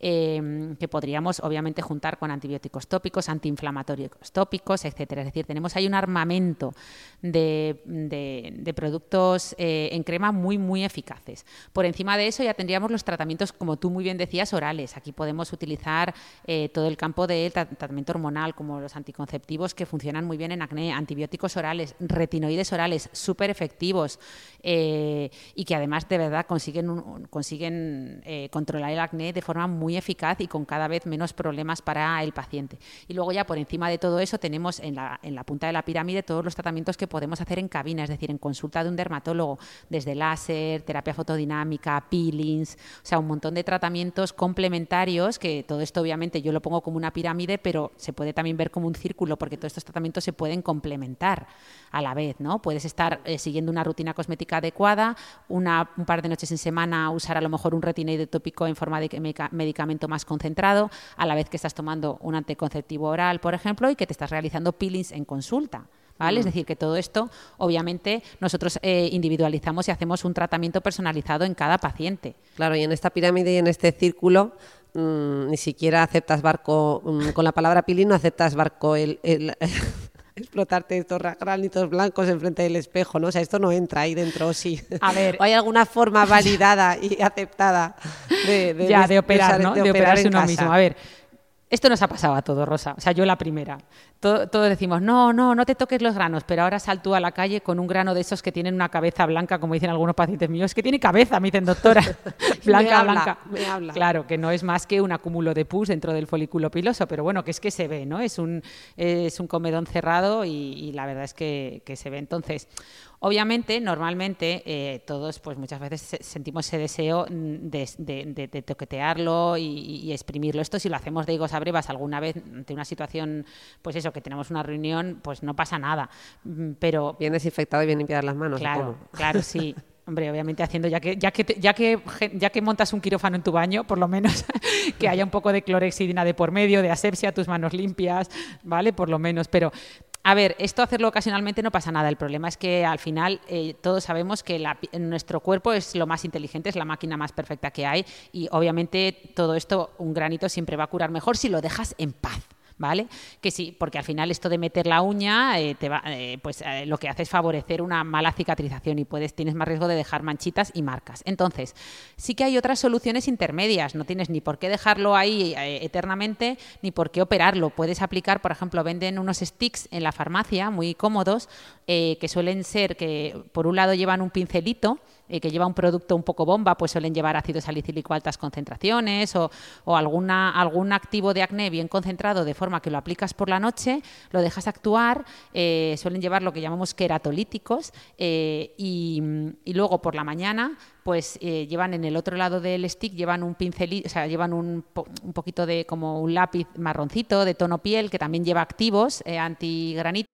Em, que podríamos obviamente juntar con antibióticos tópicos, antiinflamatorios tópicos, etcétera. Es decir, tenemos ahí un armamento de, productos eh, en crema muy, muy eficaces. Por encima de eso ya tendríamos los tratamientos, como tú muy bien decías, orales. Aquí podemos utilizar eh, todo el campo del tratamiento hormonal, como los anticonceptivos que funcionan muy bien en acné, antibióticos orales, retinoides orales, súper efectivos eh, y que además de verdad consiguen, consiguen controlar el acné de forma muy eficaz y con cada vez menos problemas para el paciente. Y luego ya por encima de todo eso tenemos en la, en la punta de la pirámide todos los tratamientos que podemos hacer en cabina, es decir, en consulta de un dermatólogo, desde láser, terapia fotodinámica, peelings, o sea, un montón de tratamientos complementarios, que todo esto obviamente yo lo pongo como una pirámide, pero se puede también ver como un círculo, porque todos estos tratamientos se pueden complementar a la vez, ¿no? Puedes estar eh, siguiendo una rutina cosmética adecuada, una, un par de noches en semana usar a lo mejor un retinoide tópico en forma de medicamento más concentrado, a la vez que estás tomando un anticonceptivo oral, por ejemplo, y que te estás realizando peelings en consulta. ¿Vale? Es mm. decir, que todo esto, obviamente, nosotros eh, individualizamos y hacemos un tratamiento personalizado en cada paciente. Claro, y en esta pirámide y en este círculo, mm, ni siquiera aceptas barco, mm, con la palabra peeling no aceptas barco el, explotarte estos granitos blancos enfrente del espejo, ¿no? O sea, esto no entra ahí dentro, sí. A ver. ¿O hay alguna forma validada y aceptada de, ya, de, operar, ¿no? De, operarse uno mismo. A ver, esto nos ha pasado a todos, Rosa. O sea, yo la primera. Todos decimos, no, no, no te toques los granos, pero ahora saltó a la calle con un grano de esos que tienen una cabeza blanca, como dicen algunos pacientes míos. Es que tiene cabeza, me dicen, doctora. blanca, blanca. Me habla. Claro, que no es más que un acúmulo de pus dentro del folículo piloso, pero bueno, que es que se ve, ¿no? Es un, es un comedón cerrado y, la verdad es que, que se ve. Entonces, Obviamente, normalmente, eh, todos pues muchas veces sentimos ese deseo mm, de, toquetearlo y, exprimirlo. Esto si lo hacemos de higos a brevas alguna vez ante una situación, pues eso, que tenemos una reunión, pues no pasa nada. Mm, pero... Bien desinfectado y bien limpiar las manos. Claro, claro, sí. Hombre, obviamente haciendo, ya que, ya que, ya que, ya que montas un quirófano en tu baño, por lo menos que haya un poco de clorexidina de por medio, de asepsia, tus manos limpias, ¿vale? Por lo menos. Pero a ver, esto hacerlo ocasionalmente no pasa nada. El problema es que al final eh, todos sabemos que nuestro cuerpo es lo más inteligente, es la máquina más perfecta que hay y obviamente todo esto, un granito siempre va a curar mejor si lo dejas en paz. ¿Vale? Que sí, porque al final esto de meter la uña, eh, te va, eh, pues eh, lo que hace es favorecer una mala cicatrización y puedes, tienes más riesgo de dejar manchitas y marcas. Entonces, sí que hay otras soluciones intermedias, no tienes ni por qué dejarlo ahí eternamente, ni por qué operarlo. Puedes aplicar, por ejemplo, venden unos sticks en la farmacia muy cómodos, que suelen ser que por un lado llevan un pincelito, eh, que lleva un producto un poco bomba, pues suelen llevar ácido salicílico a altas concentraciones o, alguna, algún activo de acné bien concentrado de forma que lo aplicas por la noche, lo dejas actuar, eh, suelen llevar lo que llamamos queratolíticos eh, y, luego por la mañana pues llevan en el otro lado del stick, llevan un pincelito, o sea, llevan un, un, poquito de como un lápiz marroncito de tono piel que también lleva activos antigranito.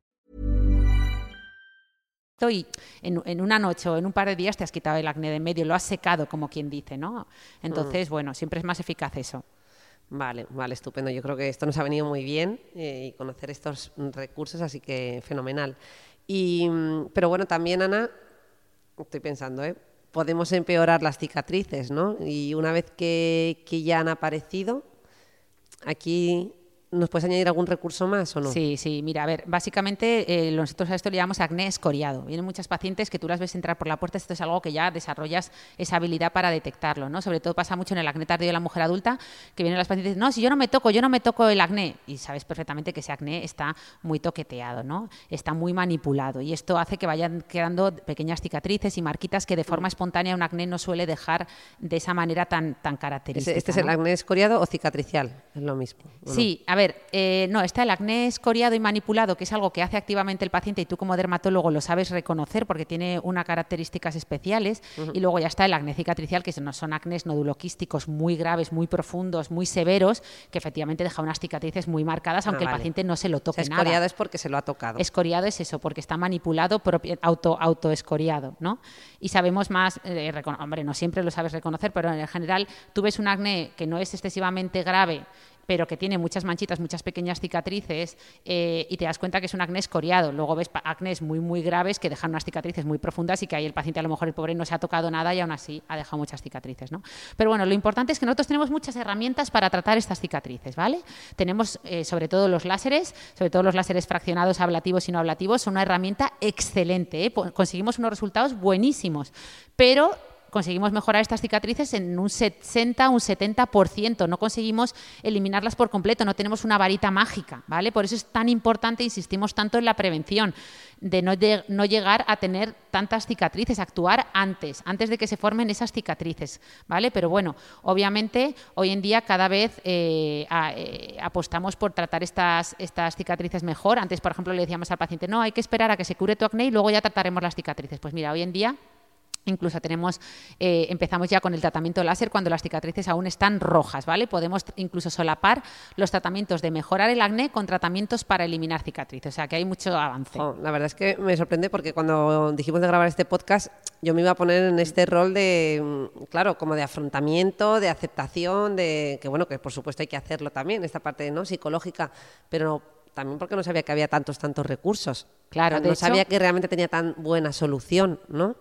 Y en, una noche o en un par de días te has quitado el acné de en medio, lo has secado, como quien dice, ¿no? Entonces, mm. bueno, siempre es más eficaz eso. Vale, vale, estupendo. Yo creo que esto nos ha venido muy bien eh, y conocer estos recursos, así que fenomenal. Y, mm, pero bueno, también, Ana, estoy pensando, ¿eh? podemos empeorar las cicatrices, ¿no? Y una vez que, que ya han aparecido, aquí ¿Nos puedes añadir algún recurso más o no? Sí, sí, mira, a ver, básicamente eh, nosotros a esto le llamamos acné escoriado. Vienen muchas pacientes que tú las ves entrar por la puerta, esto es algo que ya desarrollas esa habilidad para detectarlo, ¿no? Sobre todo pasa mucho en el acné tardío de la mujer adulta, que vienen las pacientes, no, si yo no me toco, yo no me toco el acné. Y sabes perfectamente que ese acné está muy toqueteado, ¿no? Está muy manipulado y esto hace que vayan quedando pequeñas cicatrices y marquitas que de forma espontánea un acné no suele dejar de esa manera tan, tan característica. ¿Este, es el acné escoriado o cicatricial? Es lo mismo. Sí, a ver, ver, eh, no, está el acné escoriado y manipulado, que es algo que hace activamente el paciente y tú como dermatólogo lo sabes reconocer porque tiene unas características especiales. Y luego ya está el acné cicatricial, que no son acnés noduloquísticos muy graves, muy profundos, muy severos, que efectivamente deja unas cicatrices muy marcadas, aunque el ah, paciente no se lo toque nada. Escoriado es porque se lo ha tocado. Escoriado es eso, porque está manipulado, auto, autoescoriado, ¿no? Y sabemos más, eh, hombre, no siempre lo sabes reconocer, pero en general tú ves un acné que no es excesivamente grave, pero que tiene muchas manchitas, muchas pequeñas cicatrices eh, y te das cuenta que es un acné escoriado. Luego ves acnés muy, muy graves que dejan unas cicatrices muy profundas y que ahí el paciente a lo mejor el pobre no se ha tocado nada y aún así ha dejado muchas cicatrices. ¿no? Pero bueno, lo importante es que nosotros tenemos muchas herramientas para tratar estas cicatrices, ¿vale? Tenemos eh, sobre todo los láseres, sobre todo los láseres fraccionados ablativos y no ablativos, son una herramienta excelente, ¿eh? conseguimos unos resultados buenísimos, pero conseguimos mejorar estas cicatrices en un 60, un 70%. No conseguimos eliminarlas por completo, no tenemos una varita mágica, ¿vale? Por eso es tan importante, insistimos tanto en la prevención, de no, no llegar a tener tantas cicatrices, actuar antes, antes de que se formen esas cicatrices, ¿vale? Pero bueno, obviamente hoy en día cada vez eh, eh, apostamos por tratar estas, estas cicatrices mejor. Antes, por ejemplo, le decíamos al paciente, no, hay que esperar a que se cure tu acné y luego ya trataremos las cicatrices. Pues mira, hoy en día Incluso tenemos, eh, empezamos ya con el tratamiento láser cuando las cicatrices aún están rojas, ¿vale? Podemos incluso solapar los tratamientos de mejorar el acné con tratamientos para eliminar cicatrices, o sea que hay mucho avance. la verdad es que me sorprende porque cuando dijimos de grabar este podcast, yo me iba a poner en este rol de, mm, claro, como de afrontamiento, de aceptación, de que bueno, que por supuesto hay que hacerlo también, esta parte no psicológica, pero también porque no sabía que había tantos, tantos recursos. Claro, no sabía que realmente tenía tan buena solución, ¿no?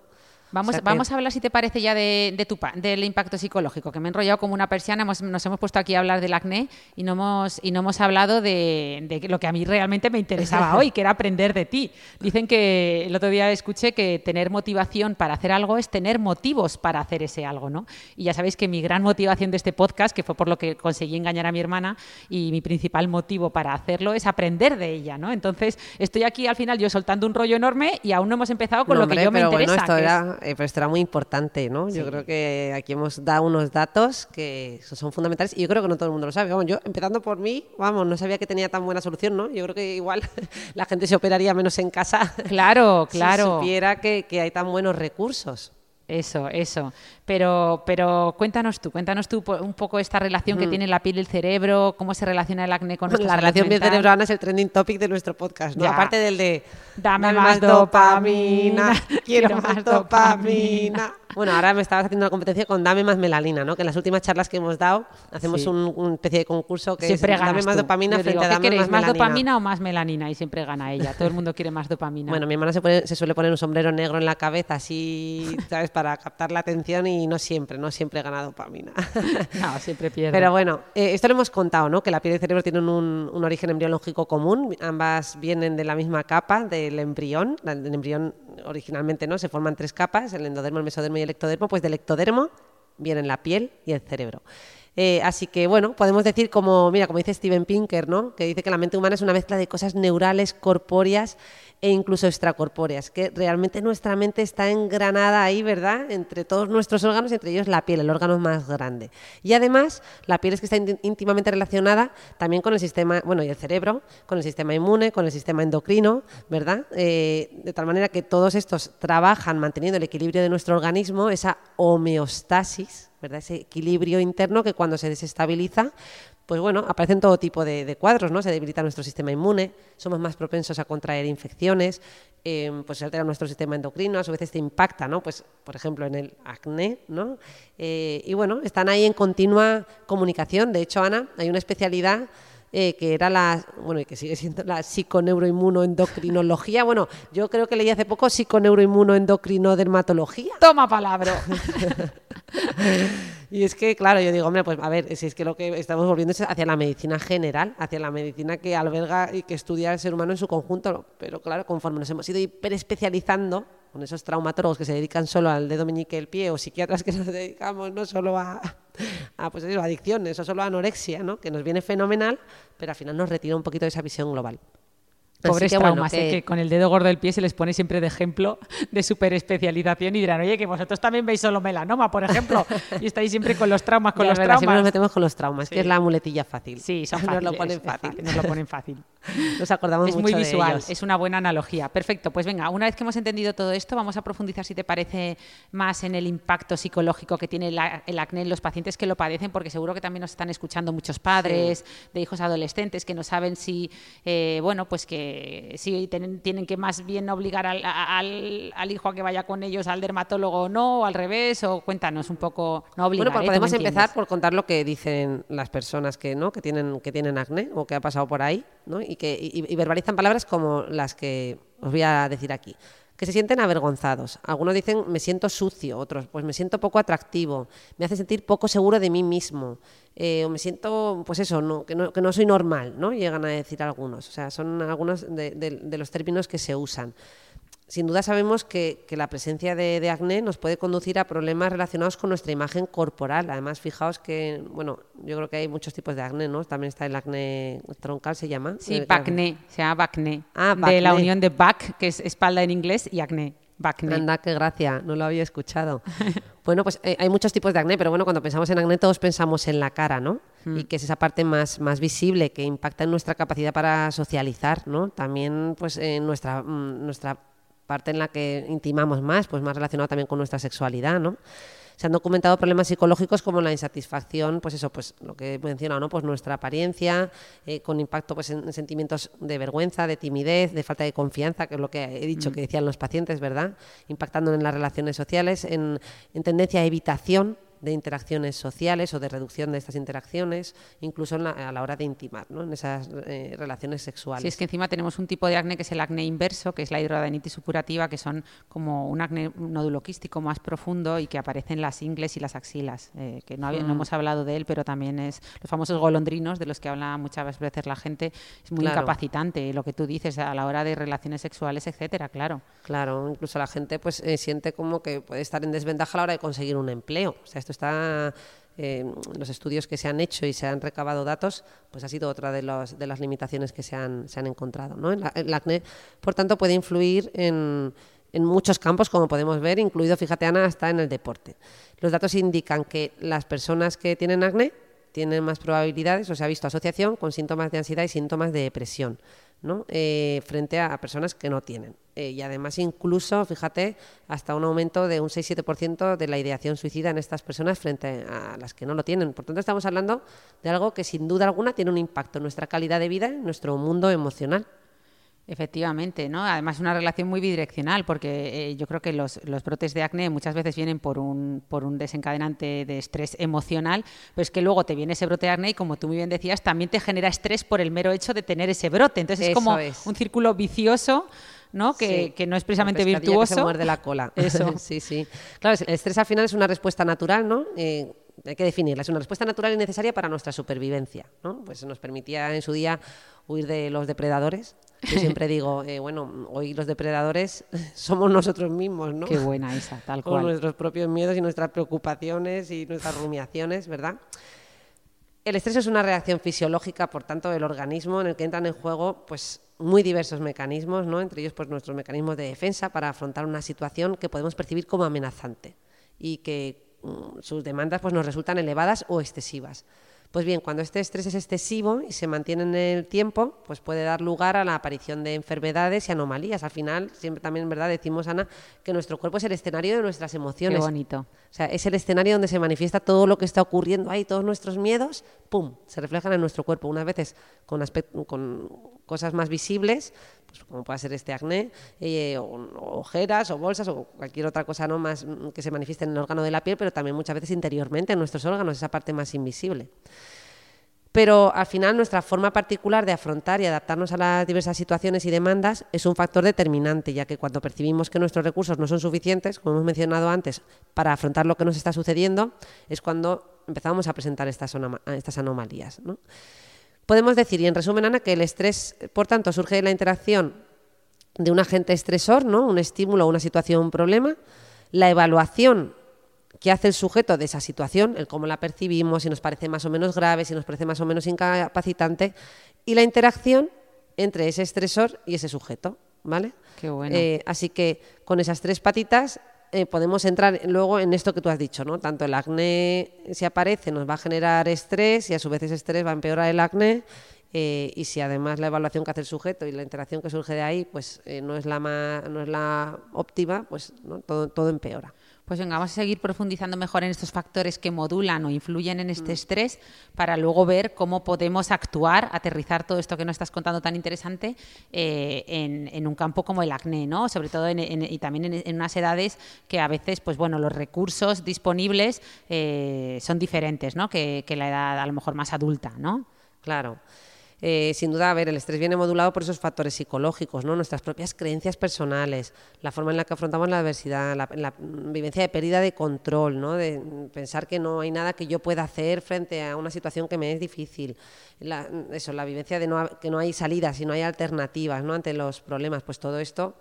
Vamos, vamos a hablar, si te parece, ya de, tu, del impacto psicológico, que me he enrollado como una persiana, hemos, nos hemos puesto aquí a hablar del acné y no hemos, y no hemos hablado de, lo que a mí realmente me interesaba hoy, que era aprender de ti. Dicen que el otro día escuché que tener motivación para hacer algo es tener motivos para hacer ese algo, ¿no? Y ya sabéis que mi gran motivación de este podcast, que fue por lo que conseguí engañar a mi hermana, y mi principal motivo para hacerlo es aprender de ella, ¿no? Entonces, estoy aquí al final yo soltando un rollo enorme y aún no hemos empezado con lo que yo me interesa. Eh, pero esto era muy importante, ¿no? Yo creo que aquí hemos dado unos datos que son fundamentales y yo creo que no todo el mundo lo sabe. Vamos, yo, empezando por mí, vamos, no sabía que tenía tan buena solución, ¿no? Yo creo que igual la gente se operaría menos en casa. Claro, claro. Si supiera que, que hay tan buenos recursos. Eso, eso. Pero, pero cuéntanos tú, cuéntanos tú un poco esta relación que mm. tiene la piel y el cerebro, cómo se relaciona el acné con nuestra La relación piel-cerebro, Ana, es el trending topic de nuestro podcast, ¿no? Aparte del de dame, más, dopamina, quiero más dopamina. Bueno, ahora me estabas haciendo una competencia con Dame más melanina, ¿no? Que en las últimas charlas que hemos dado hacemos un, especie de concurso que siempre es Dame más dopamina frente a Dame más, más dopamina o más melanina? Y siempre gana ella. Todo el mundo quiere más dopamina. Bueno, mi hermana se, se suele poner un sombrero negro en la cabeza así, ¿sabes? Para captar la atención y no siempre, no siempre gana dopamina. no, siempre pierde. Pero bueno, eh, esto lo hemos contado, ¿no? Que la piel y el cerebro tienen un, un origen embriológico común. Ambas vienen de la misma capa del embrión. El embrión originalmente no se forman tres capas, el endodermo, el mesodermo y el ectodermo, pues del ectodermo vienen la piel y el cerebro. Eh, así que bueno, podemos decir como, mira, como dice Steven Pinker, ¿no? Que dice que la mente humana es una mezcla de cosas neurales, corpóreas e incluso extracorpóreas, que realmente nuestra mente está engranada ahí, ¿verdad? Entre todos nuestros órganos, entre ellos la piel, el órgano más grande. Y además, la piel es que está íntimamente relacionada también con el sistema, bueno, y el cerebro, con el sistema inmune, con el sistema endocrino, ¿verdad? Eh, de tal manera que todos estos trabajan manteniendo el equilibrio de nuestro organismo, esa homeostasis, ¿verdad? Ese equilibrio interno que cuando se desestabiliza, pues bueno, aparecen todo tipo de, cuadros, ¿no? Se debilita nuestro sistema inmune, somos más propensos a contraer infecciones, em, pues se altera nuestro sistema endocrino, a su vez te impacta, ¿no? Pues, por ejemplo, en el acné, ¿no? Eh, y bueno, están ahí en continua comunicación. De hecho, Ana, hay una especialidad eh, que era la, bueno, y que sigue siendo la psiconeuroinmunoendocrinología. Bueno, yo creo que leí hace poco psiconeuroinmunoendocrinodermatología. Toma palabra. Y es que, claro, yo digo, hombre, pues a ver, si es que lo que estamos volviendo es hacia la medicina general, hacia la medicina que alberga y que estudia el ser humano en su conjunto. Pero claro, conforme nos hemos ido hiperespecializando, con esos traumatólogos que se dedican solo al dedo meñique del pie o psiquiatras que nos dedicamos no solo a, pues eso, adicciones o solo a anorexia, ¿no? que nos viene fenomenal, pero al final nos retira un poquito de esa visión global. Pobres traumas, ¿eh? que... con el dedo gordo del pie se les pone siempre de ejemplo de superespecialización y dirán, oye, que vosotros también veis solo melanoma, por ejemplo, y estáis siempre con los traumas, con los traumas. Siempre nos metemos con los traumas, que es la muletilla fácil. Sí, son fáciles, nos lo ponen fácil. Nos lo ponen fácil. Nos acordamos es muy visual, es una buena analogía. Perfecto, pues venga, una vez que hemos entendido todo esto, vamos a profundizar, si te parece, más en el impacto psicológico que tiene el acné en los pacientes que lo padecen, porque seguro que también nos están escuchando muchos padres de hijos adolescentes que no saben si, eh, bueno, pues que si tienen, que más bien obligar al, al, hijo a que vaya con ellos al dermatólogo o no, o al revés, o cuéntanos un poco, no obligar. Bueno, pues ¿eh? podemos empezar por contar lo que dicen las personas que, ¿no? que, tienen, que tienen acné o que ha pasado por ahí, ¿no? y, que, y, verbalizan palabras como las que os voy a decir aquí que se sienten avergonzados. Algunos dicen me siento sucio, otros pues me siento poco atractivo, me hace sentir poco seguro de mí mismo, eh, o me siento, pues eso, no, que, no, que, no, soy normal, ¿no? Llegan a decir algunos. O sea, son algunos de los términos que se usan sin duda sabemos que, la presencia de, acné nos puede conducir a problemas relacionados con nuestra imagen corporal. Además, fijaos que, bueno, yo creo que hay muchos tipos de acné, ¿no? También está el acné troncal, se llama. Sí, eh, bacné, se llama bacné. Ah, De la unión de back, que es espalda en inglés, y acné. Anda, qué gracia, no lo había escuchado. bueno, pues eh, hay muchos tipos de acné, pero bueno, cuando pensamos en acné todos pensamos en la cara, ¿no? Hmm. Y que es esa parte más, más visible, que impacta en nuestra capacidad para socializar, ¿no? También, pues, en nuestra, mm, nuestra parte en la que intimamos más, pues más relacionado también con nuestra sexualidad, ¿no? Se han documentado problemas psicológicos como la insatisfacción, pues eso, pues lo que he mencionado, ¿no? Pues nuestra apariencia, eh, con impacto pues en sentimientos de vergüenza, de timidez, de falta de confianza, que es lo que he dicho mm. que decían los pacientes, ¿verdad? Impactando en las relaciones sociales, en, en tendencia a evitación, de interacciones sociales o de reducción de estas interacciones, incluso a la hora de intimar, ¿no? en esas eh, relaciones sexuales. Sí, es que encima tenemos un tipo de acné que es el acné inverso, que es la hidroadenitis supurativa, que son como un acné noduloquístico más profundo y que aparece en las ingles y las axilas, eh, que no, no, hemos hablado de él, pero también es los famosos golondrinos de los que habla muchas veces la gente, es muy incapacitante lo que tú dices a la hora de relaciones sexuales, etcétera, claro. Claro, incluso la gente pues eh, siente como que puede estar en desventaja a la hora de conseguir un empleo. O sea, esto está eh, los estudios que se han hecho y se han recabado datos, pues ha sido otra de, los, de las limitaciones que se han, se han encontrado. ¿no? El, acné, por tanto, puede influir en, en, muchos campos, como podemos ver, incluido, fíjate Ana, hasta en el deporte. Los datos indican que las personas que tienen acné tienen más probabilidades, o se ha visto asociación con síntomas de ansiedad y síntomas de depresión. ¿No? Eh, frente a, personas que no tienen. Eh, y además incluso, fíjate, hasta un aumento de un 6-7% de la ideación suicida en estas personas frente a las que no lo tienen. Por tanto, estamos hablando de algo que sin duda alguna tiene un impacto en nuestra calidad de vida, en nuestro mundo emocional. Efectivamente, ¿no? Además es una relación muy bidireccional porque eh, yo creo que los, brotes de acné muchas veces vienen por un, por un desencadenante de estrés emocional, pero es que luego te viene ese brote de acné y como tú muy bien decías, también te genera estrés por el mero hecho de tener ese brote. Entonces es como un círculo vicioso. ¿no? Que, no es precisamente virtuoso. Que se muerde la cola. Eso. sí, sí. Claro, el estrés al final es una respuesta natural, ¿no? Eh, hay que definirla. Es una respuesta natural y necesaria para nuestra supervivencia, ¿no? Pues nos permitía en su día huir de los depredadores. Yo siempre digo, eh, bueno, hoy los depredadores somos nosotros mismos, ¿no? Qué buena esa, tal cual. Con nuestros propios miedos y nuestras preocupaciones y nuestras rumiaciones, ¿verdad? El estrés es una reacción fisiológica, por tanto, del organismo en el que entran en juego pues, muy diversos mecanismos, ¿no? entre ellos pues, nuestros mecanismos de defensa para afrontar una situación que podemos percibir como amenazante y que mm, sus demandas pues, nos resultan elevadas o excesivas. Pues bien, cuando este estrés es excesivo y se mantiene en el tiempo, pues puede dar lugar a la aparición de enfermedades y anomalías. Al final, siempre también, ¿verdad? Decimos, Ana, que nuestro cuerpo es el escenario de nuestras emociones. Qué bonito. O sea, es el escenario donde se manifiesta todo lo que está ocurriendo ahí, todos nuestros miedos, ¡pum!, se reflejan en nuestro cuerpo. Unas veces con, con cosas más visibles, pues como puede ser este acné, eh, o, ojeras o bolsas o cualquier otra cosa no más mm, que se manifieste en el órgano de la piel, pero también muchas veces interiormente en nuestros órganos, esa parte más invisible. Pero al final nuestra forma particular de afrontar y adaptarnos a las diversas situaciones y demandas es un factor determinante, ya que cuando percibimos que nuestros recursos no son suficientes, como hemos mencionado antes, para afrontar lo que nos está sucediendo, es cuando empezamos a presentar estas, estas anomalías. Podemos decir, y en resumen, Ana, que el estrés, por tanto, surge de la interacción de un agente estresor, ¿no? un estímulo, una situación, un problema, la evaluación qué hace el sujeto de esa situación, el cómo la percibimos, si nos parece más o menos grave, si nos parece más o menos incapacitante, y la interacción entre ese estresor y ese sujeto. ¿Vale? Qué bueno. Eh, así que con esas tres patitas eh, podemos entrar luego en esto que tú has dicho, ¿no? Tanto el acné, si aparece, nos va a generar estrés y a su vez ese estrés va a empeorar el acné. Eh, y si además la evaluación que hace el sujeto y la interacción que surge de ahí pues no, es la no es la óptima, pues todo, todo empeora. Pues venga, vamos a seguir profundizando mejor en estos factores que modulan o influyen en este mm. estrés para luego ver cómo podemos actuar, aterrizar todo esto que nos estás contando tan interesante eh, en, un campo como el acné, ¿no? Sobre todo y también en, unas edades que a veces, pues bueno, los recursos disponibles eh, son diferentes, ¿no? Que, que la edad a lo mejor más adulta, ¿no? Claro. Eh, sin duda, a ver, el estrés viene modulado por esos factores psicológicos, ¿no? Nuestras propias creencias personales, la forma en la que afrontamos la adversidad, la, vivencia de pérdida de control, ¿no? De pensar que no hay nada que yo pueda hacer frente a una situación que me es difícil. La, eso, la vivencia de que no hay salidas y no hay alternativas, ¿no? Ante los problemas, pues todo esto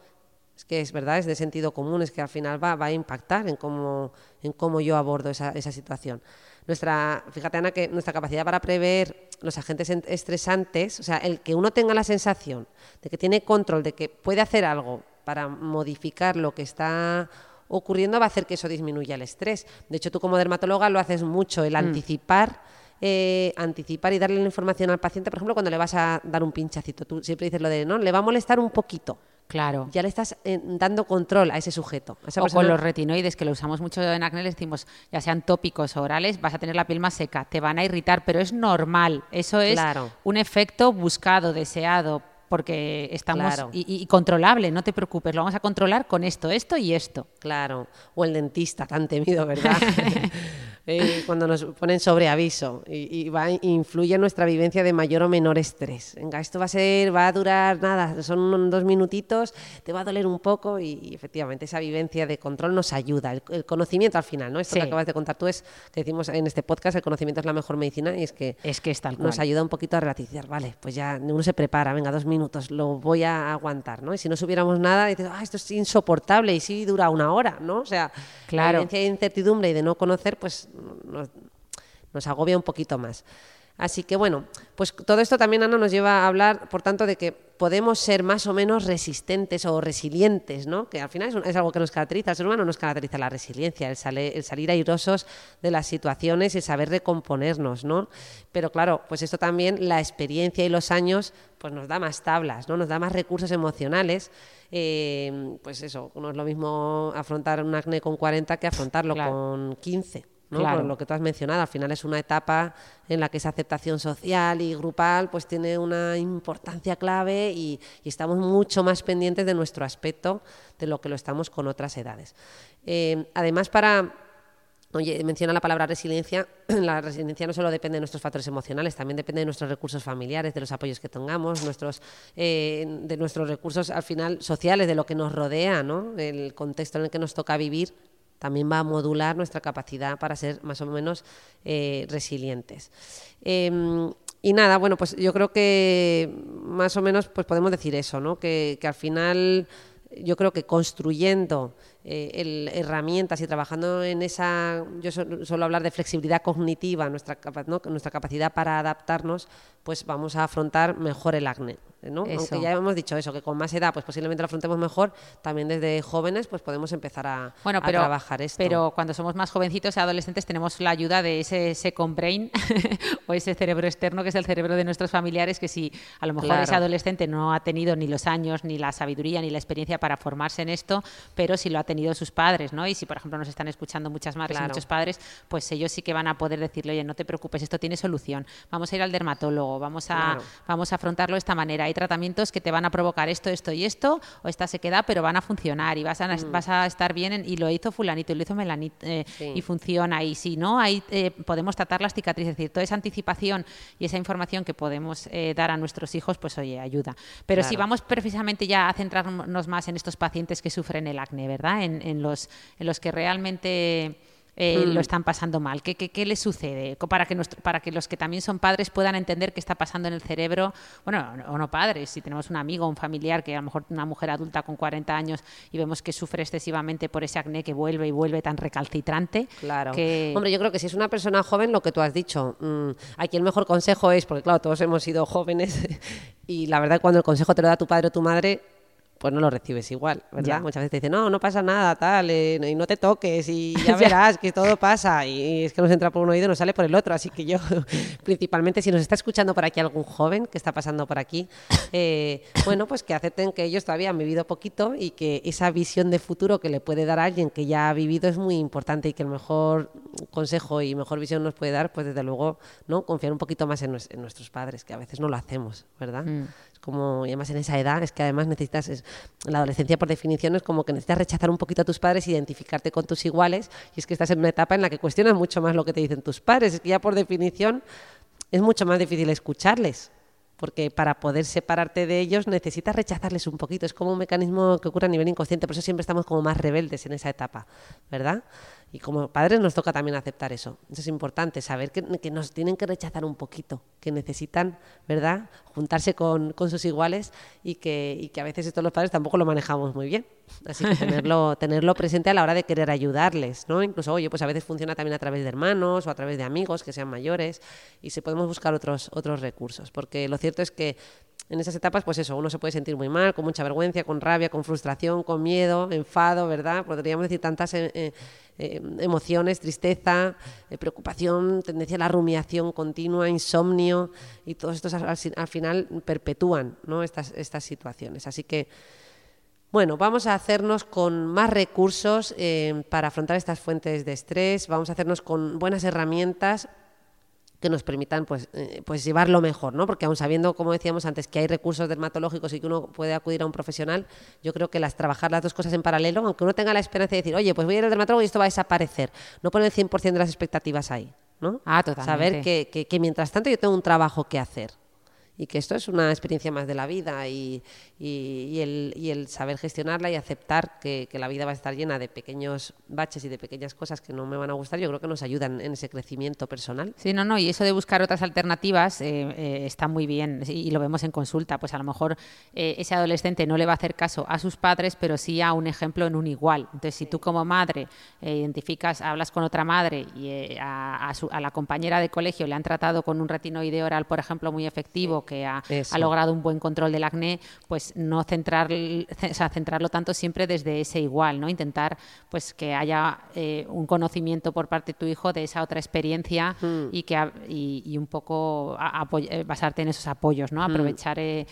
es que es verdad, es de sentido común, es que al final va, a impactar en cómo, en cómo yo abordo esa, esa situación nuestra, fíjate Ana, que nuestra capacidad para prever los agentes estresantes, o sea, el que uno tenga la sensación de que tiene control, de que puede hacer algo para modificar lo que está ocurriendo, va a hacer que eso disminuya el estrés. De hecho, tú como dermatóloga lo haces mucho, el mm. anticipar. Eh, anticipar y darle la información al paciente, por ejemplo, cuando le vas a dar un pinchacito. Tú siempre dices lo de, no, le va a molestar un poquito. Claro. Ya le estás eh, dando control a ese sujeto. o con los retinoides, que lo usamos mucho en acné, decimos, ya sean tópicos o orales, vas a tener la piel más seca, te van a irritar, pero es normal. Eso es un efecto buscado, deseado, porque estamos y, controlable, no te preocupes, lo vamos a controlar con esto, esto y esto. Claro, o el dentista tan temido, ¿verdad? eh, cuando nos ponen sobre aviso y, y va, influye en nuestra vivencia de mayor o menor estrés. Venga, esto va a ser, va a durar nada, son dos minutitos, te va a doler un poco y, efectivamente esa vivencia de control nos ayuda. El, conocimiento al final, ¿no? Esto que acabas de contar tú es, que decimos en este podcast, el conocimiento es la mejor medicina y es que, es que nos ayuda un poquito a relativizar, vale, pues ya uno se prepara, venga, dos minutos, lo voy a aguantar, ¿no? Y si no supiéramos nada, dices, ah, esto es insoportable y sí dura una hora, ¿no? O sea, la vivencia de incertidumbre y de no conocer, pues nos, agobia un poquito más. Así que bueno, pues todo esto también, Ana, nos lleva a hablar, por tanto, de que podemos ser más o menos resistentes o resilientes, ¿no? Que al final es, algo que nos caracteriza, al ser humano nos caracteriza la resiliencia, el, el, salir airosos de las situaciones y saber recomponernos, ¿no? Pero claro, pues esto también, la experiencia y los años, pues nos da más tablas, ¿no? Nos da más recursos emocionales. Eh, pues eso, no es lo mismo afrontar un acné con 40 que afrontarlo con 15. Claro. lo que tú has mencionado, al final es una etapa en la que esa aceptación social y grupal pues tiene una importancia clave y, estamos mucho más pendientes de nuestro aspecto de lo que lo estamos con otras edades. Eh, además, para Oye, menciona la palabra resiliencia. La resiliencia no solo depende de nuestros factores emocionales, también depende de nuestros recursos familiares, de los apoyos que tengamos, nuestros, eh, de nuestros recursos al final sociales, de lo que nos rodea, ¿no? El contexto en el que nos toca vivir también va a modular nuestra capacidad para ser más o menos eh, resilientes. Em, y nada, bueno, pues yo creo que más o menos pues podemos decir eso, ¿no? que, que al final yo creo que construyendo eh, herramientas y trabajando en esa, yo suelo hablar de flexibilidad cognitiva, nuestra, nuestra capacidad para adaptarnos, pues vamos a afrontar mejor el acné. ¿no? Aunque ya hemos dicho eso, que con más edad pues posiblemente lo afrontemos mejor, también desde jóvenes pues podemos empezar a, bueno, pero, trabajar esto. Pero cuando somos más jovencitos y adolescentes tenemos la ayuda de ese second brain o ese cerebro externo que es el cerebro de nuestros familiares que si a lo mejor ese adolescente no ha tenido ni los años, ni la sabiduría, ni la experiencia para formarse en esto, pero si lo ha tenido sus padres, ¿no? Y si por ejemplo nos están escuchando muchas madres y muchos padres, pues ellos sí que van a poder decirle, oye, no te preocupes, esto tiene solución, vamos a ir al dermatólogo, vamos a, vamos a afrontarlo de esta manera. Hay tratamientos que te van a provocar esto, esto y esto, o esta sequedad, pero van a funcionar y vas a, mm. vas a estar bien. y lo hizo fulanito, y lo hizo melanito, eh, y funciona. Y si no, ahí eh, podemos tratar las cicatrices. Es decir, toda esa anticipación y esa información que podemos eh, dar a nuestros hijos, pues oye, ayuda. Pero si vamos precisamente ya a centrarnos más en estos pacientes que sufren el acné, ¿verdad? En, en los, en los que realmente eh, lo mm. están pasando mal? ¿Qué, qué, qué les sucede? Para que, nuestro, para que los que también son padres puedan entender qué está pasando en el cerebro, bueno, o no padres, si tenemos un amigo, un familiar, que a lo mejor una mujer adulta con 40 años y vemos que sufre excesivamente por ese acné que vuelve y vuelve tan recalcitrante. Claro. Hombre, yo creo que si es una persona joven, lo que tú has dicho, mm, aquí el mejor consejo es, porque claro, todos hemos sido jóvenes y la verdad cuando el consejo te lo da tu padre o tu madre, pues no lo recibes igual, ¿verdad? Muchas veces te dicen, no, no pasa nada, tal, eh, y no te toques, y ya verás que todo pasa, y es que nos entra por un oído y nos sale por el otro, así que yo, principalmente, si nos está escuchando por aquí algún joven que está pasando por aquí, eh, bueno, pues que acepten que ellos todavía han vivido poquito y que esa visión de futuro que le puede dar a alguien que ya ha vivido es muy importante y que el mejor consejo y mejor visión nos puede dar, pues desde luego, ¿no? Confiar un poquito más en, nuestros padres, que a veces no lo hacemos, ¿verdad? Mm como, y además en esa edad, es que además necesitas, es, la adolescencia por definición es como que necesitas rechazar un poquito a tus padres, identificarte con tus iguales, y es que estás en una etapa en la que cuestionas mucho más lo que te dicen tus padres, es que ya por definición es mucho más difícil escucharles, porque para poder separarte de ellos necesitas rechazarles un poquito, es como un mecanismo que ocurre a nivel inconsciente, por eso siempre estamos como más rebeldes en esa etapa, ¿verdad? Y como padres nos toca también aceptar eso. Eso es importante, saber que, nos tienen que rechazar un poquito, que necesitan, ¿verdad?, juntarse con, sus iguales y que, y que a veces esto los padres tampoco lo manejamos muy bien. Así que tenerlo, tenerlo presente a la hora de querer ayudarles, ¿no? Incluso, oye, pues a veces funciona también a través de hermanos o a través de amigos que sean mayores y se podemos buscar otros, otros recursos. Porque lo cierto es que en esas etapas, pues eso, uno se puede sentir muy mal, con mucha vergüenza, con rabia, con frustración, con miedo, enfado, ¿verdad? Podríamos decir tantas eh, eh, eh, emociones, tristeza, preocupación, tendencia a la rumiación continua, insomnio, y todos estos al, final perpetúan ¿no? estas, estas situaciones. Así que, bueno, vamos a hacernos con más recursos para afrontar estas fuentes de estrés, vamos a hacernos con buenas herramientas que nos permitan pues, eh, pues llevarlo mejor, ¿no? Porque aún sabiendo, como decíamos antes, que hay recursos dermatológicos y que uno puede acudir a un profesional, yo creo que las trabajar las dos cosas en paralelo, aunque uno tenga la esperanza de decir, oye, pues voy a ir al dermatólogo y esto va a desaparecer, no poner el 100% de las expectativas ahí, ¿no? Ah, totalmente. Saber que, que, que mientras tanto yo tengo un trabajo que hacer y que esto es una experiencia más de la vida y, y, y, el, y el, saber gestionarla y aceptar que, que, la vida va a estar llena de pequeños baches y de pequeñas cosas que no me van a gustar, yo creo que nos ayudan en ese crecimiento personal. Sí, no, no, y eso de buscar otras alternativas eh, eh, está muy bien y lo vemos en consulta, pues a lo mejor eh, ese adolescente no le va a hacer caso a sus padres, pero sí a un ejemplo en un igual. Entonces, si tú como madre identificas, hablas con otra madre y a, a, su, a la compañera de colegio le han tratado con un retinoide oral, por ejemplo, muy efectivo, que ha, ha, logrado un buen control del acné, pues no centrar, o sea, centrarlo tanto siempre desde ese igual, ¿no? Intentar pues que haya eh, un conocimiento por parte de tu hijo de esa otra experiencia mm. y que y, y, un poco eh, basarte en esos apoyos, ¿no? Aprovechar mm. eh,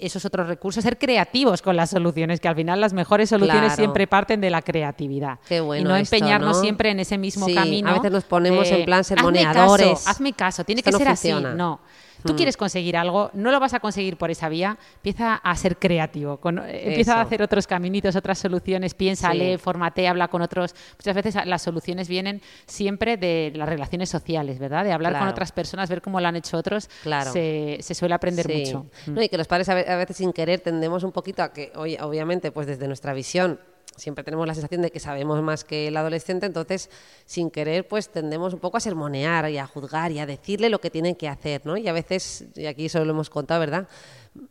esos otros recursos, ser creativos con las soluciones, que al final las mejores soluciones claro. siempre parten de la creatividad. Bueno y no esto, empeñarnos ¿no? siempre en ese mismo sí, camino. A veces nos ponemos en plan hazme sermoneadores. Caso, hazme caso, tiene Esto que no ser funciona. así. No. Tú mm. quieres conseguir algo, no lo vas a conseguir por esa vía, empieza a ser creativo, con, empieza a hacer otros caminitos, otras soluciones, piensa, sí. lee, formate, habla con otros. Muchas veces las soluciones vienen siempre de las relaciones sociales, ¿verdad? De hablar claro. con otras personas, ver cómo lo han hecho otros, claro. se, se, suele aprender sí. mucho. No, y que los padres a veces sin querer tendemos un poquito a que, obviamente, pues desde nuestra visión siempre tenemos la sensación de que sabemos más que el adolescente, entonces sin querer pues tendemos un poco a sermonear y a juzgar y a decirle lo que tiene que hacer, ¿no? Y a veces, y aquí eso lo hemos contado, ¿verdad?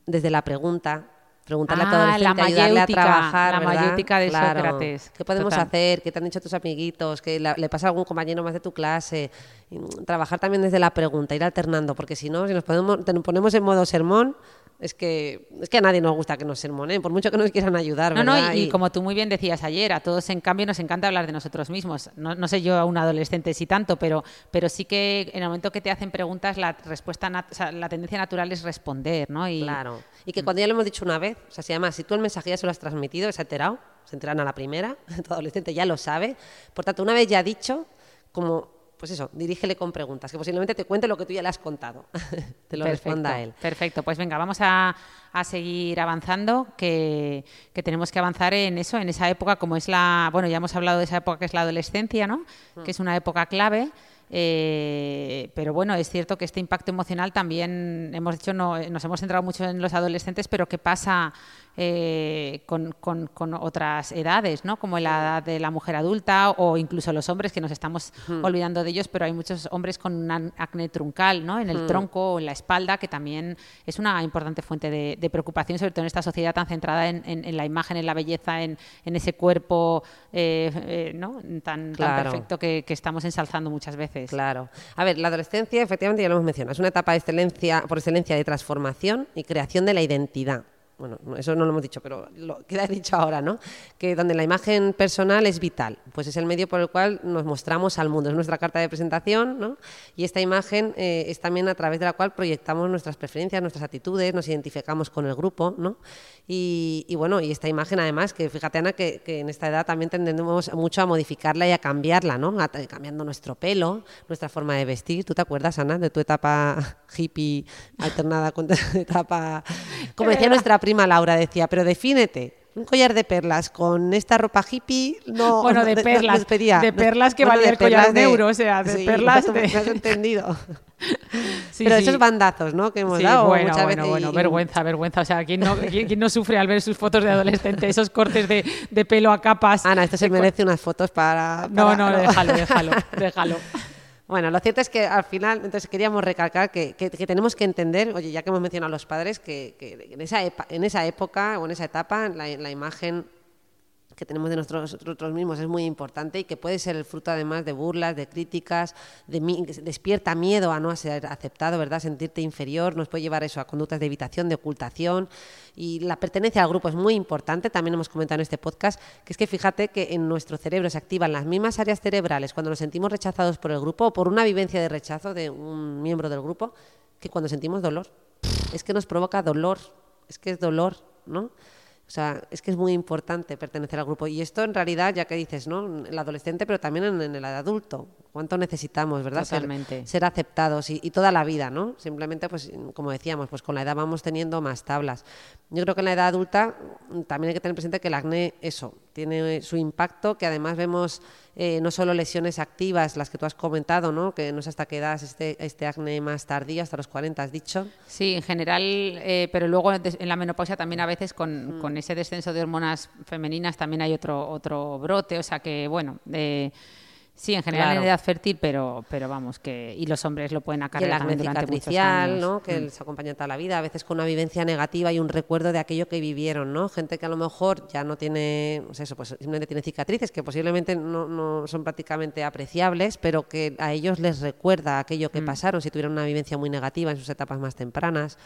Desde la pregunta, preguntarle ah, a tu adolescente, ayudarle a trabajar, la ¿verdad? mayéutica de claro. Sócrates. ¿Qué podemos Total. hacer? ¿Qué te han dicho tus amiguitos? ¿Qué la, le pasa a algún compañero más de tu clase? Y, trabajar también desde la pregunta, ir alternando, porque si no, si nos ponemos, nos ponemos en modo sermón, es que, es que a nadie nos gusta que nos sermonen, por mucho que nos quieran ayudar. No, ¿verdad? no, y, y, como tú muy bien decías ayer, a todos en cambio nos encanta hablar de nosotros mismos. No, no sé yo a un adolescente si tanto, pero, pero sí que en el momento que te hacen preguntas, la respuesta, o sea, la tendencia natural es responder, ¿no? Y, claro. Y que cuando ya lo hemos dicho una vez, o sea, se llama, si tú el mensaje ya se lo has transmitido, se ha enterado, se enteran a la primera, tu adolescente ya lo sabe. Por tanto, una vez ya dicho, como pues eso, dirígele con preguntas, que posiblemente te cuente lo que tú ya le has contado, te lo perfecto, responda él. Perfecto, pues venga, vamos a, a seguir avanzando, que, que, tenemos que avanzar en eso, en esa época como es la, bueno, ya hemos hablado de esa época que es la adolescencia, ¿no? Mm. Que es una época clave. Eh, pero bueno, es cierto que este impacto emocional también hemos dicho, no, nos hemos centrado mucho en los adolescentes, pero ¿qué pasa eh, con, con, con, otras edades, ¿no? como la edad de la mujer adulta o incluso los hombres, que nos estamos olvidando de ellos, pero hay muchos hombres con un acné truncal ¿no? en el tronco o en la espalda, que también es una importante fuente de, de preocupación, sobre todo en esta sociedad tan centrada en, en, en la imagen, en la belleza, en, ese cuerpo eh, ¿no? tan, claro. tan, perfecto que, que estamos ensalzando muchas veces. Claro. A ver, la adolescencia, efectivamente, ya lo hemos mencionado, es una etapa de excelencia, por excelencia de transformación y creación de la identidad bueno, eso no lo hemos dicho, pero lo queda dicho ahora, ¿no? Que donde la imagen personal es vital, pues es el medio por el cual nos mostramos al mundo, es nuestra carta de presentación, ¿no? Y esta imagen eh, es también a través de la cual proyectamos nuestras preferencias, nuestras actitudes, nos identificamos con el grupo, ¿no? Y, y bueno, y esta imagen además, que fíjate Ana, que, que, en esta edad también tendemos mucho a modificarla y a cambiarla, ¿no? A, cambiando nuestro pelo, nuestra forma de vestir. ¿Tú te acuerdas, Ana, de tu etapa hippie alternada con tu etapa, como decía nuestra prima Laura decía, pero defínete. Un collar de perlas con esta ropa hippie, no. Bueno, de perlas. De, de, de perlas que bueno, valía el collar de, euro, o sea, de sí, perlas. De... Has entendido. Sí, pero sí. esos bandazos, ¿no? Que hemos sí, dado bueno, muchas bueno, veces. Bueno, y... vergüenza, vergüenza. O sea, ¿quién no, quién, quién no sufre al ver sus fotos de adolescente? Esos cortes de, de pelo a capas. Ana, esto se merece unas fotos para. para... No, no, déjalo, déjalo, déjalo. Bueno, lo cierto es que al final, entonces queríamos recalcar que, que, que, tenemos que entender, oye, ya que hemos mencionado a los padres, que, que en, esa en, esa época o en esa etapa la imagen que tenemos de nosotros, nosotros, mismos es muy importante y que puede ser el fruto además de burlas, de críticas, de mi, despierta miedo a no ser aceptado, ¿verdad? Sentirte inferior, nos puede llevar eso a conductas de evitación, de ocultación y la pertenencia al grupo es muy importante, también hemos comentado en este podcast, que es que fíjate que en nuestro cerebro se activan las mismas áreas cerebrales cuando nos sentimos rechazados por el grupo o por una vivencia de rechazo de un miembro del grupo que cuando sentimos dolor. Es que nos provoca dolor, es que es dolor, ¿no? O sea, es que es muy importante pertenecer al grupo. Y esto en realidad, ya que dices, ¿no? El adolescente, pero también en, en el adulto. cuánto necesitamos, ¿verdad? Ser- Totalmente. Ser, aceptados y, y toda la vida, ¿no? Simplemente, pues, como decíamos, pues con la edad vamos teniendo más tablas. Yo creo que en la edad adulta también hay que tener presente que el acné, eso, tiene su impacto, que además vemos eh, no solo lesiones activas, las que tú has comentado, ¿no? Que no sé hasta qué edad es este, este acné más tardío, hasta los 40, has dicho. Sí, en general, eh, pero luego en la menopausia también a veces con, con ese descenso de hormonas femeninas también hay otro otro brote, o sea que bueno, eh, sí, en general Claro. en edad fértil, pero pero vamos que y los hombres lo pueden acarrear también durante muchos cicatricial, años. ¿no? Que Mm. les acompaña toda la vida, a veces con una vivencia negativa y un recuerdo de aquello que vivieron, ¿no? Gente que a lo mejor ya no tiene, pues eso, pues simplemente tiene cicatrices que posiblemente no, no son prácticamente apreciables, pero que a ellos les recuerda aquello Mm. que pasaron, si tuvieron una vivencia muy negativa en sus etapas más tempranas.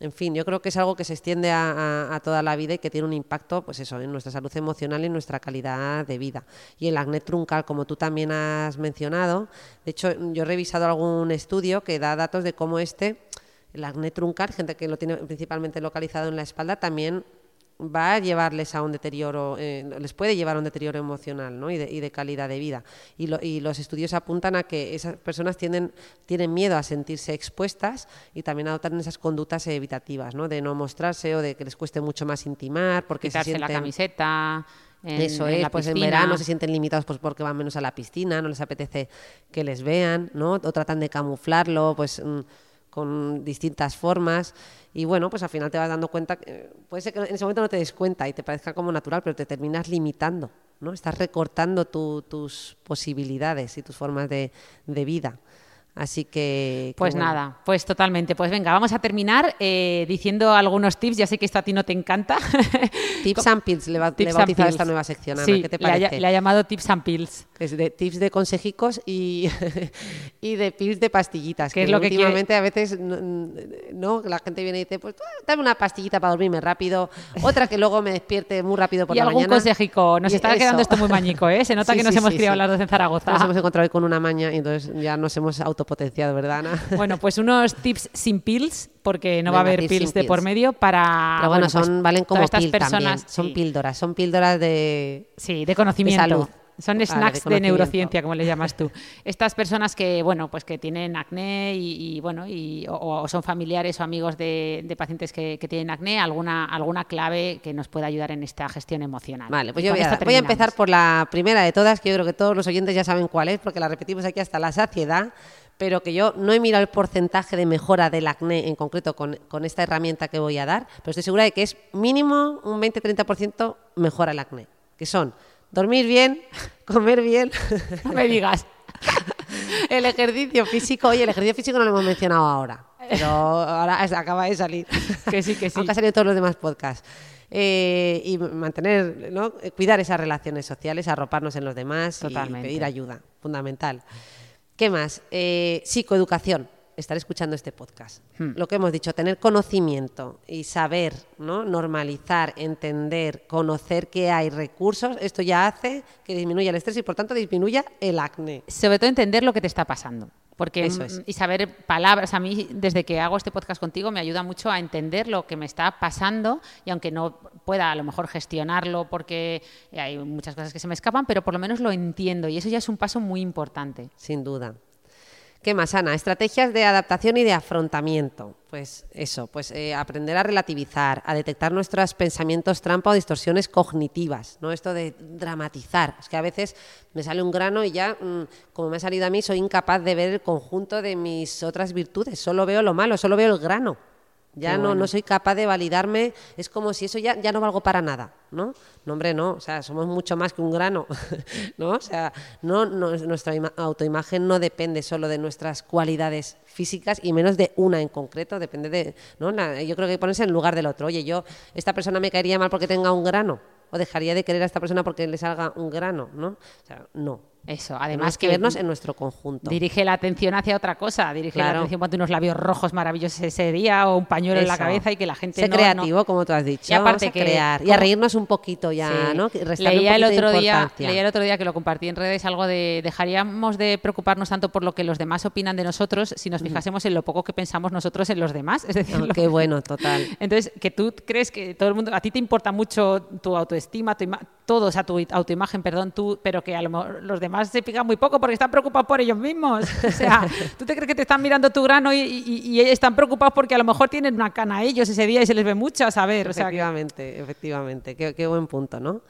En fin, yo creo que es algo que se extiende a, toda la vida y que tiene un impacto, pues eso, en nuestra salud emocional y en nuestra calidad de vida. Y el acné truncal, como tú también has mencionado, de hecho, yo he revisado algún estudio que da datos de cómo este, el acné truncal, gente que lo tiene principalmente localizado en la espalda, también va a llevarles a un deterioro, eh, les puede llevar a un deterioro emocional ¿no? y, de, y de calidad de vida. Y, lo- y los estudios apuntan a que esas personas tienden, tienen miedo a sentirse expuestas y también adoptan esas conductas evitativas, ¿no? de no mostrarse o de que les cueste mucho más intimar porque quitarse se la sienten... camiseta en, Eso en es, la pues en verano se sienten limitados pues porque van menos a la piscina, no les apetece que les vean, ¿no? O tratan de camuflarlo, pues mm, con distintas formas. Y bueno, pues al final te vas dando cuenta, eh, puede ser que en ese momento no te des cuenta y te parezca como natural, pero te terminas limitando, ¿no? Estás recortando tu- tus posibilidades y tus formas de vida. Así que... que Pues bueno. nada, pues totalmente. Pues venga, vamos a terminar eh, diciendo algunos tips. Ya sé que esto a ti no te encanta. Tips and pills le, va, le Tips and bautizado pills. esta nueva sección, Ana. Sí, ¿Qué te le ha- parece? Le ha, llamado tips and pills. Es de tips de consejicos y, y de pills de pastillitas. ¿Qué es lo que quiere? últimamente a veces no, no, la gente viene y dice, pues dame una pastillita para dormirme rápido, otra que luego me despierte muy rápido por y la algún mañana. consejico. Nos Y está eso. quedando esto muy mañico, ¿eh? Se nota Sí, que nos sí, hemos criado las dos en Zaragoza. Nos hemos encontrado hoy con una maña y entonces ya nos hemos autopotenciado, ¿verdad, Ana? Bueno, pues unos tips sin pills, porque no va a haber pills de por medio para. Pero bueno, pues, son, valen como estas personas. también. Son sí, píldoras, son píldoras de... Sí, de conocimiento. salud. Son de snacks de, neurociencia, como le llamas tú. Estas personas que, bueno, pues que tienen acné y, y, bueno, y, o, o son familiares o amigos de, de pacientes que, que tienen acné, alguna, alguna clave que nos pueda ayudar en esta gestión emocional. Vale, pues yo voy a, voy empezar por la primera de todas, que yo creo que todos los oyentes ya saben cuál es, porque la repetimos aquí hasta la saciedad, pero que yo no he mirado el porcentaje de mejora del acné en concreto con, con esta herramienta que voy a dar, pero estoy segura de que es mínimo un 20-30% mejora el acné, que son dormir bien, comer bien, No me digas. el ejercicio físico, oye, el ejercicio físico no lo hemos mencionado ahora, pero ahora acaba de salir. Que sí, que sí. Aunque ha salido todos los demás podcasts. Eh, y mantener, ¿no? Cuidar esas relaciones sociales, arroparnos en los demás Totalmente. y pedir ayuda, fundamental. ¿Qué más? Eh, psicoeducación, estar escuchando este podcast. Hmm. Lo que hemos dicho, tener conocimiento y saber, ¿no? normalizar, entender, conocer que hay recursos, esto ya hace que disminuya el estrés y por tanto disminuya el acné. Sobre todo entender lo que te está pasando. Porque, Eso mm, es. Y saber palabras. A mí, desde que hago este podcast contigo, me ayuda mucho a entender lo que me está pasando. Y aunque no pueda a lo mejor gestionarlo porque hay muchas cosas que se me escapan, pero por lo menos lo entiendo. Y eso ya es un paso muy importante. Sin duda. ¿Qué más, Ana? Estrategias de adaptación y de afrontamiento. Pues eso, pues eh, aprender a relativizar, a detectar nuestros pensamientos trampa o distorsiones cognitivas, ¿no? Esto de dramatizar. Es que a veces me sale un grano y ya, mm, como me ha salido a mí, soy incapaz de ver el conjunto de mis otras virtudes. Solo veo lo malo, solo veo el grano. Ya no, no soy capaz de validarme, es como si eso ya, ya no valgo para nada, ¿no? No, hombre, no, o sea, somos mucho más que un grano, ¿no? O sea, no, no- nuestra ima- autoimagen no depende solo de nuestras cualidades físicas y menos de una en concreto, depende de, ¿no? La- yo creo que hay que ponerse en lugar del otro. Oye, yo, esta persona me caería mal porque tenga un grano, o dejaría de querer a esta persona porque le salga un grano, ¿no? O sea, no. Eso, además que vernos en nuestro conjunto. Dirige la atención hacia otra cosa, dirige la atención ponte unos labios rojos maravillosos ese día o un pañuelo en la cabeza y que la gente Sé no, creativo, no- como tú has dicho. Y aparte vamos a que- crear y a reírnos un poquito ya, Sí. ¿no? Que Leía el otro día, leía el otro día que lo compartí en redes algo de dejaríamos de preocuparnos tanto por lo que los demás opinan de nosotros si nos fijásemos en lo poco que pensamos nosotros en los demás, es decir, Ah, lo- qué bueno, total. entonces, que tú crees que todo el mundo, a ti te importa mucho tu autoestima, tu ima- todos a tu autoimagen, perdón, tú, pero que a lo mejor los demás se fijan muy poco porque están preocupados por ellos mismos. O sea, tú te crees que te están mirando tu grano y, están preocupados porque a lo mejor tienen una cana ellos ese día y se les ve mucho, a saber. Efectivamente, efectivamente. Qué, qué buen punto, ¿no?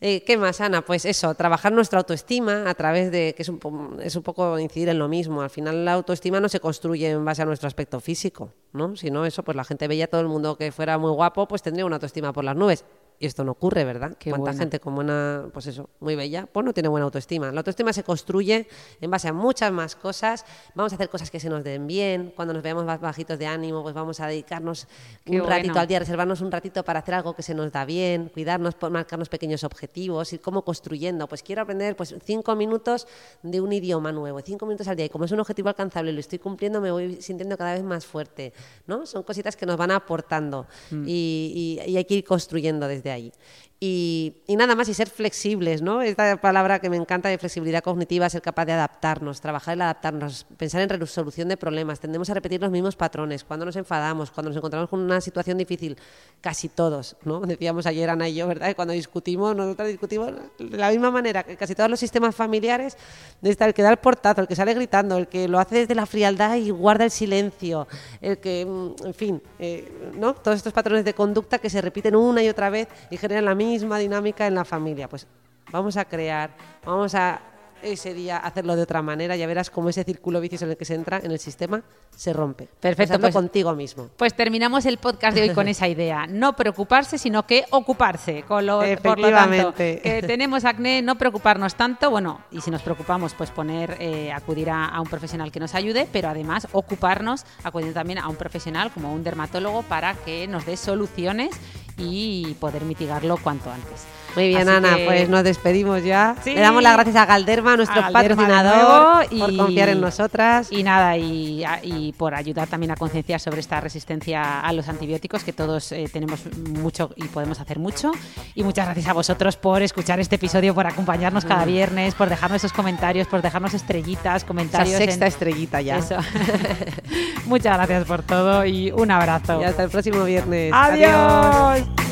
Eh, ¿Qué más, Ana? Pues eso, trabajar nuestra autoestima a través de, que es un, es un poco incidir en lo mismo. Al final la autoestima no se construye en base a nuestro aspecto físico, ¿no? Si no, eso, pues la gente veía todo el mundo que fuera muy guapo, pues tendría una autoestima por las nubes. Y esto no ocurre, ¿verdad? Qué ¿Cuánta gente con buena, pues eso, muy bella, pues no tiene buena autoestima? La autoestima se construye en base a muchas más cosas. Vamos a hacer cosas que se nos den bien. Cuando nos veamos más bajitos de ánimo, pues vamos a dedicarnos un ratito al día, reservarnos un ratito para hacer algo que se nos da bien, cuidarnos, marcarnos pequeños objetivos, ir como construyendo. Pues quiero aprender pues cinco minutos de un idioma nuevo, cinco minutos al día. Y como es un objetivo alcanzable y lo estoy cumpliendo, me voy sintiendo cada vez más fuerte. ¿no? Son cositas que nos van aportando mm. y, y hay que ir construyendo desde ahí. Y, nada más, y ser flexibles, ¿no? Esta palabra que me encanta de flexibilidad cognitiva, ser capaz de adaptarnos, trabajar en adaptarnos, pensar en resolución de problemas. Tendemos a repetir los mismos patrones. Cuando nos enfadamos, cuando nos encontramos con una situación difícil, casi todos, ¿no? Decíamos ayer Ana y yo, ¿verdad? cuando discutimos, nosotros discutimos de la misma manera que casi todos los sistemas familiares, está el que da el portazo, el que sale gritando, el que lo hace desde la frialdad y guarda el silencio, el que, mm, en fin, eh, ¿no? Todos estos patrones de conducta que se repiten una y otra vez y generan la misma misma dinámica en la familia. Pues vamos a crear, vamos a ese día hacerlo de otra manera, ya verás cómo ese círculo vicioso en el que se entra en el sistema se rompe. Perfecto. Pues, contigo mismo. Pues terminamos el podcast de hoy con esa idea. No preocuparse, sino que ocuparse. Con lo, por lo tanto, que tenemos acné, no preocuparnos tanto. Bueno, y si nos preocupamos, pues poner, eh, acudir a, un profesional que nos ayude, pero además ocuparnos, acudiendo también a un profesional como un dermatólogo para que nos dé soluciones y poder mitigarlo cuanto antes. Muy bien, Ana, pues nos despedimos ya. Le damos las gracias a Galderma, nuestro patrocinador, y, por confiar en nosotras. Y nada, y, por ayudar también a concienciar sobre esta resistencia a los antibióticos, que todos eh, tenemos mucho y podemos hacer mucho. Y muchas gracias a vosotros por escuchar este episodio, por acompañarnos cada mm. viernes, por dejarnos esos comentarios, por dejarnos estrellitas, comentarios. Esa sexta estrellita ya. Eso. muchas gracias por todo y un abrazo. Y hasta el próximo viernes. Adiós.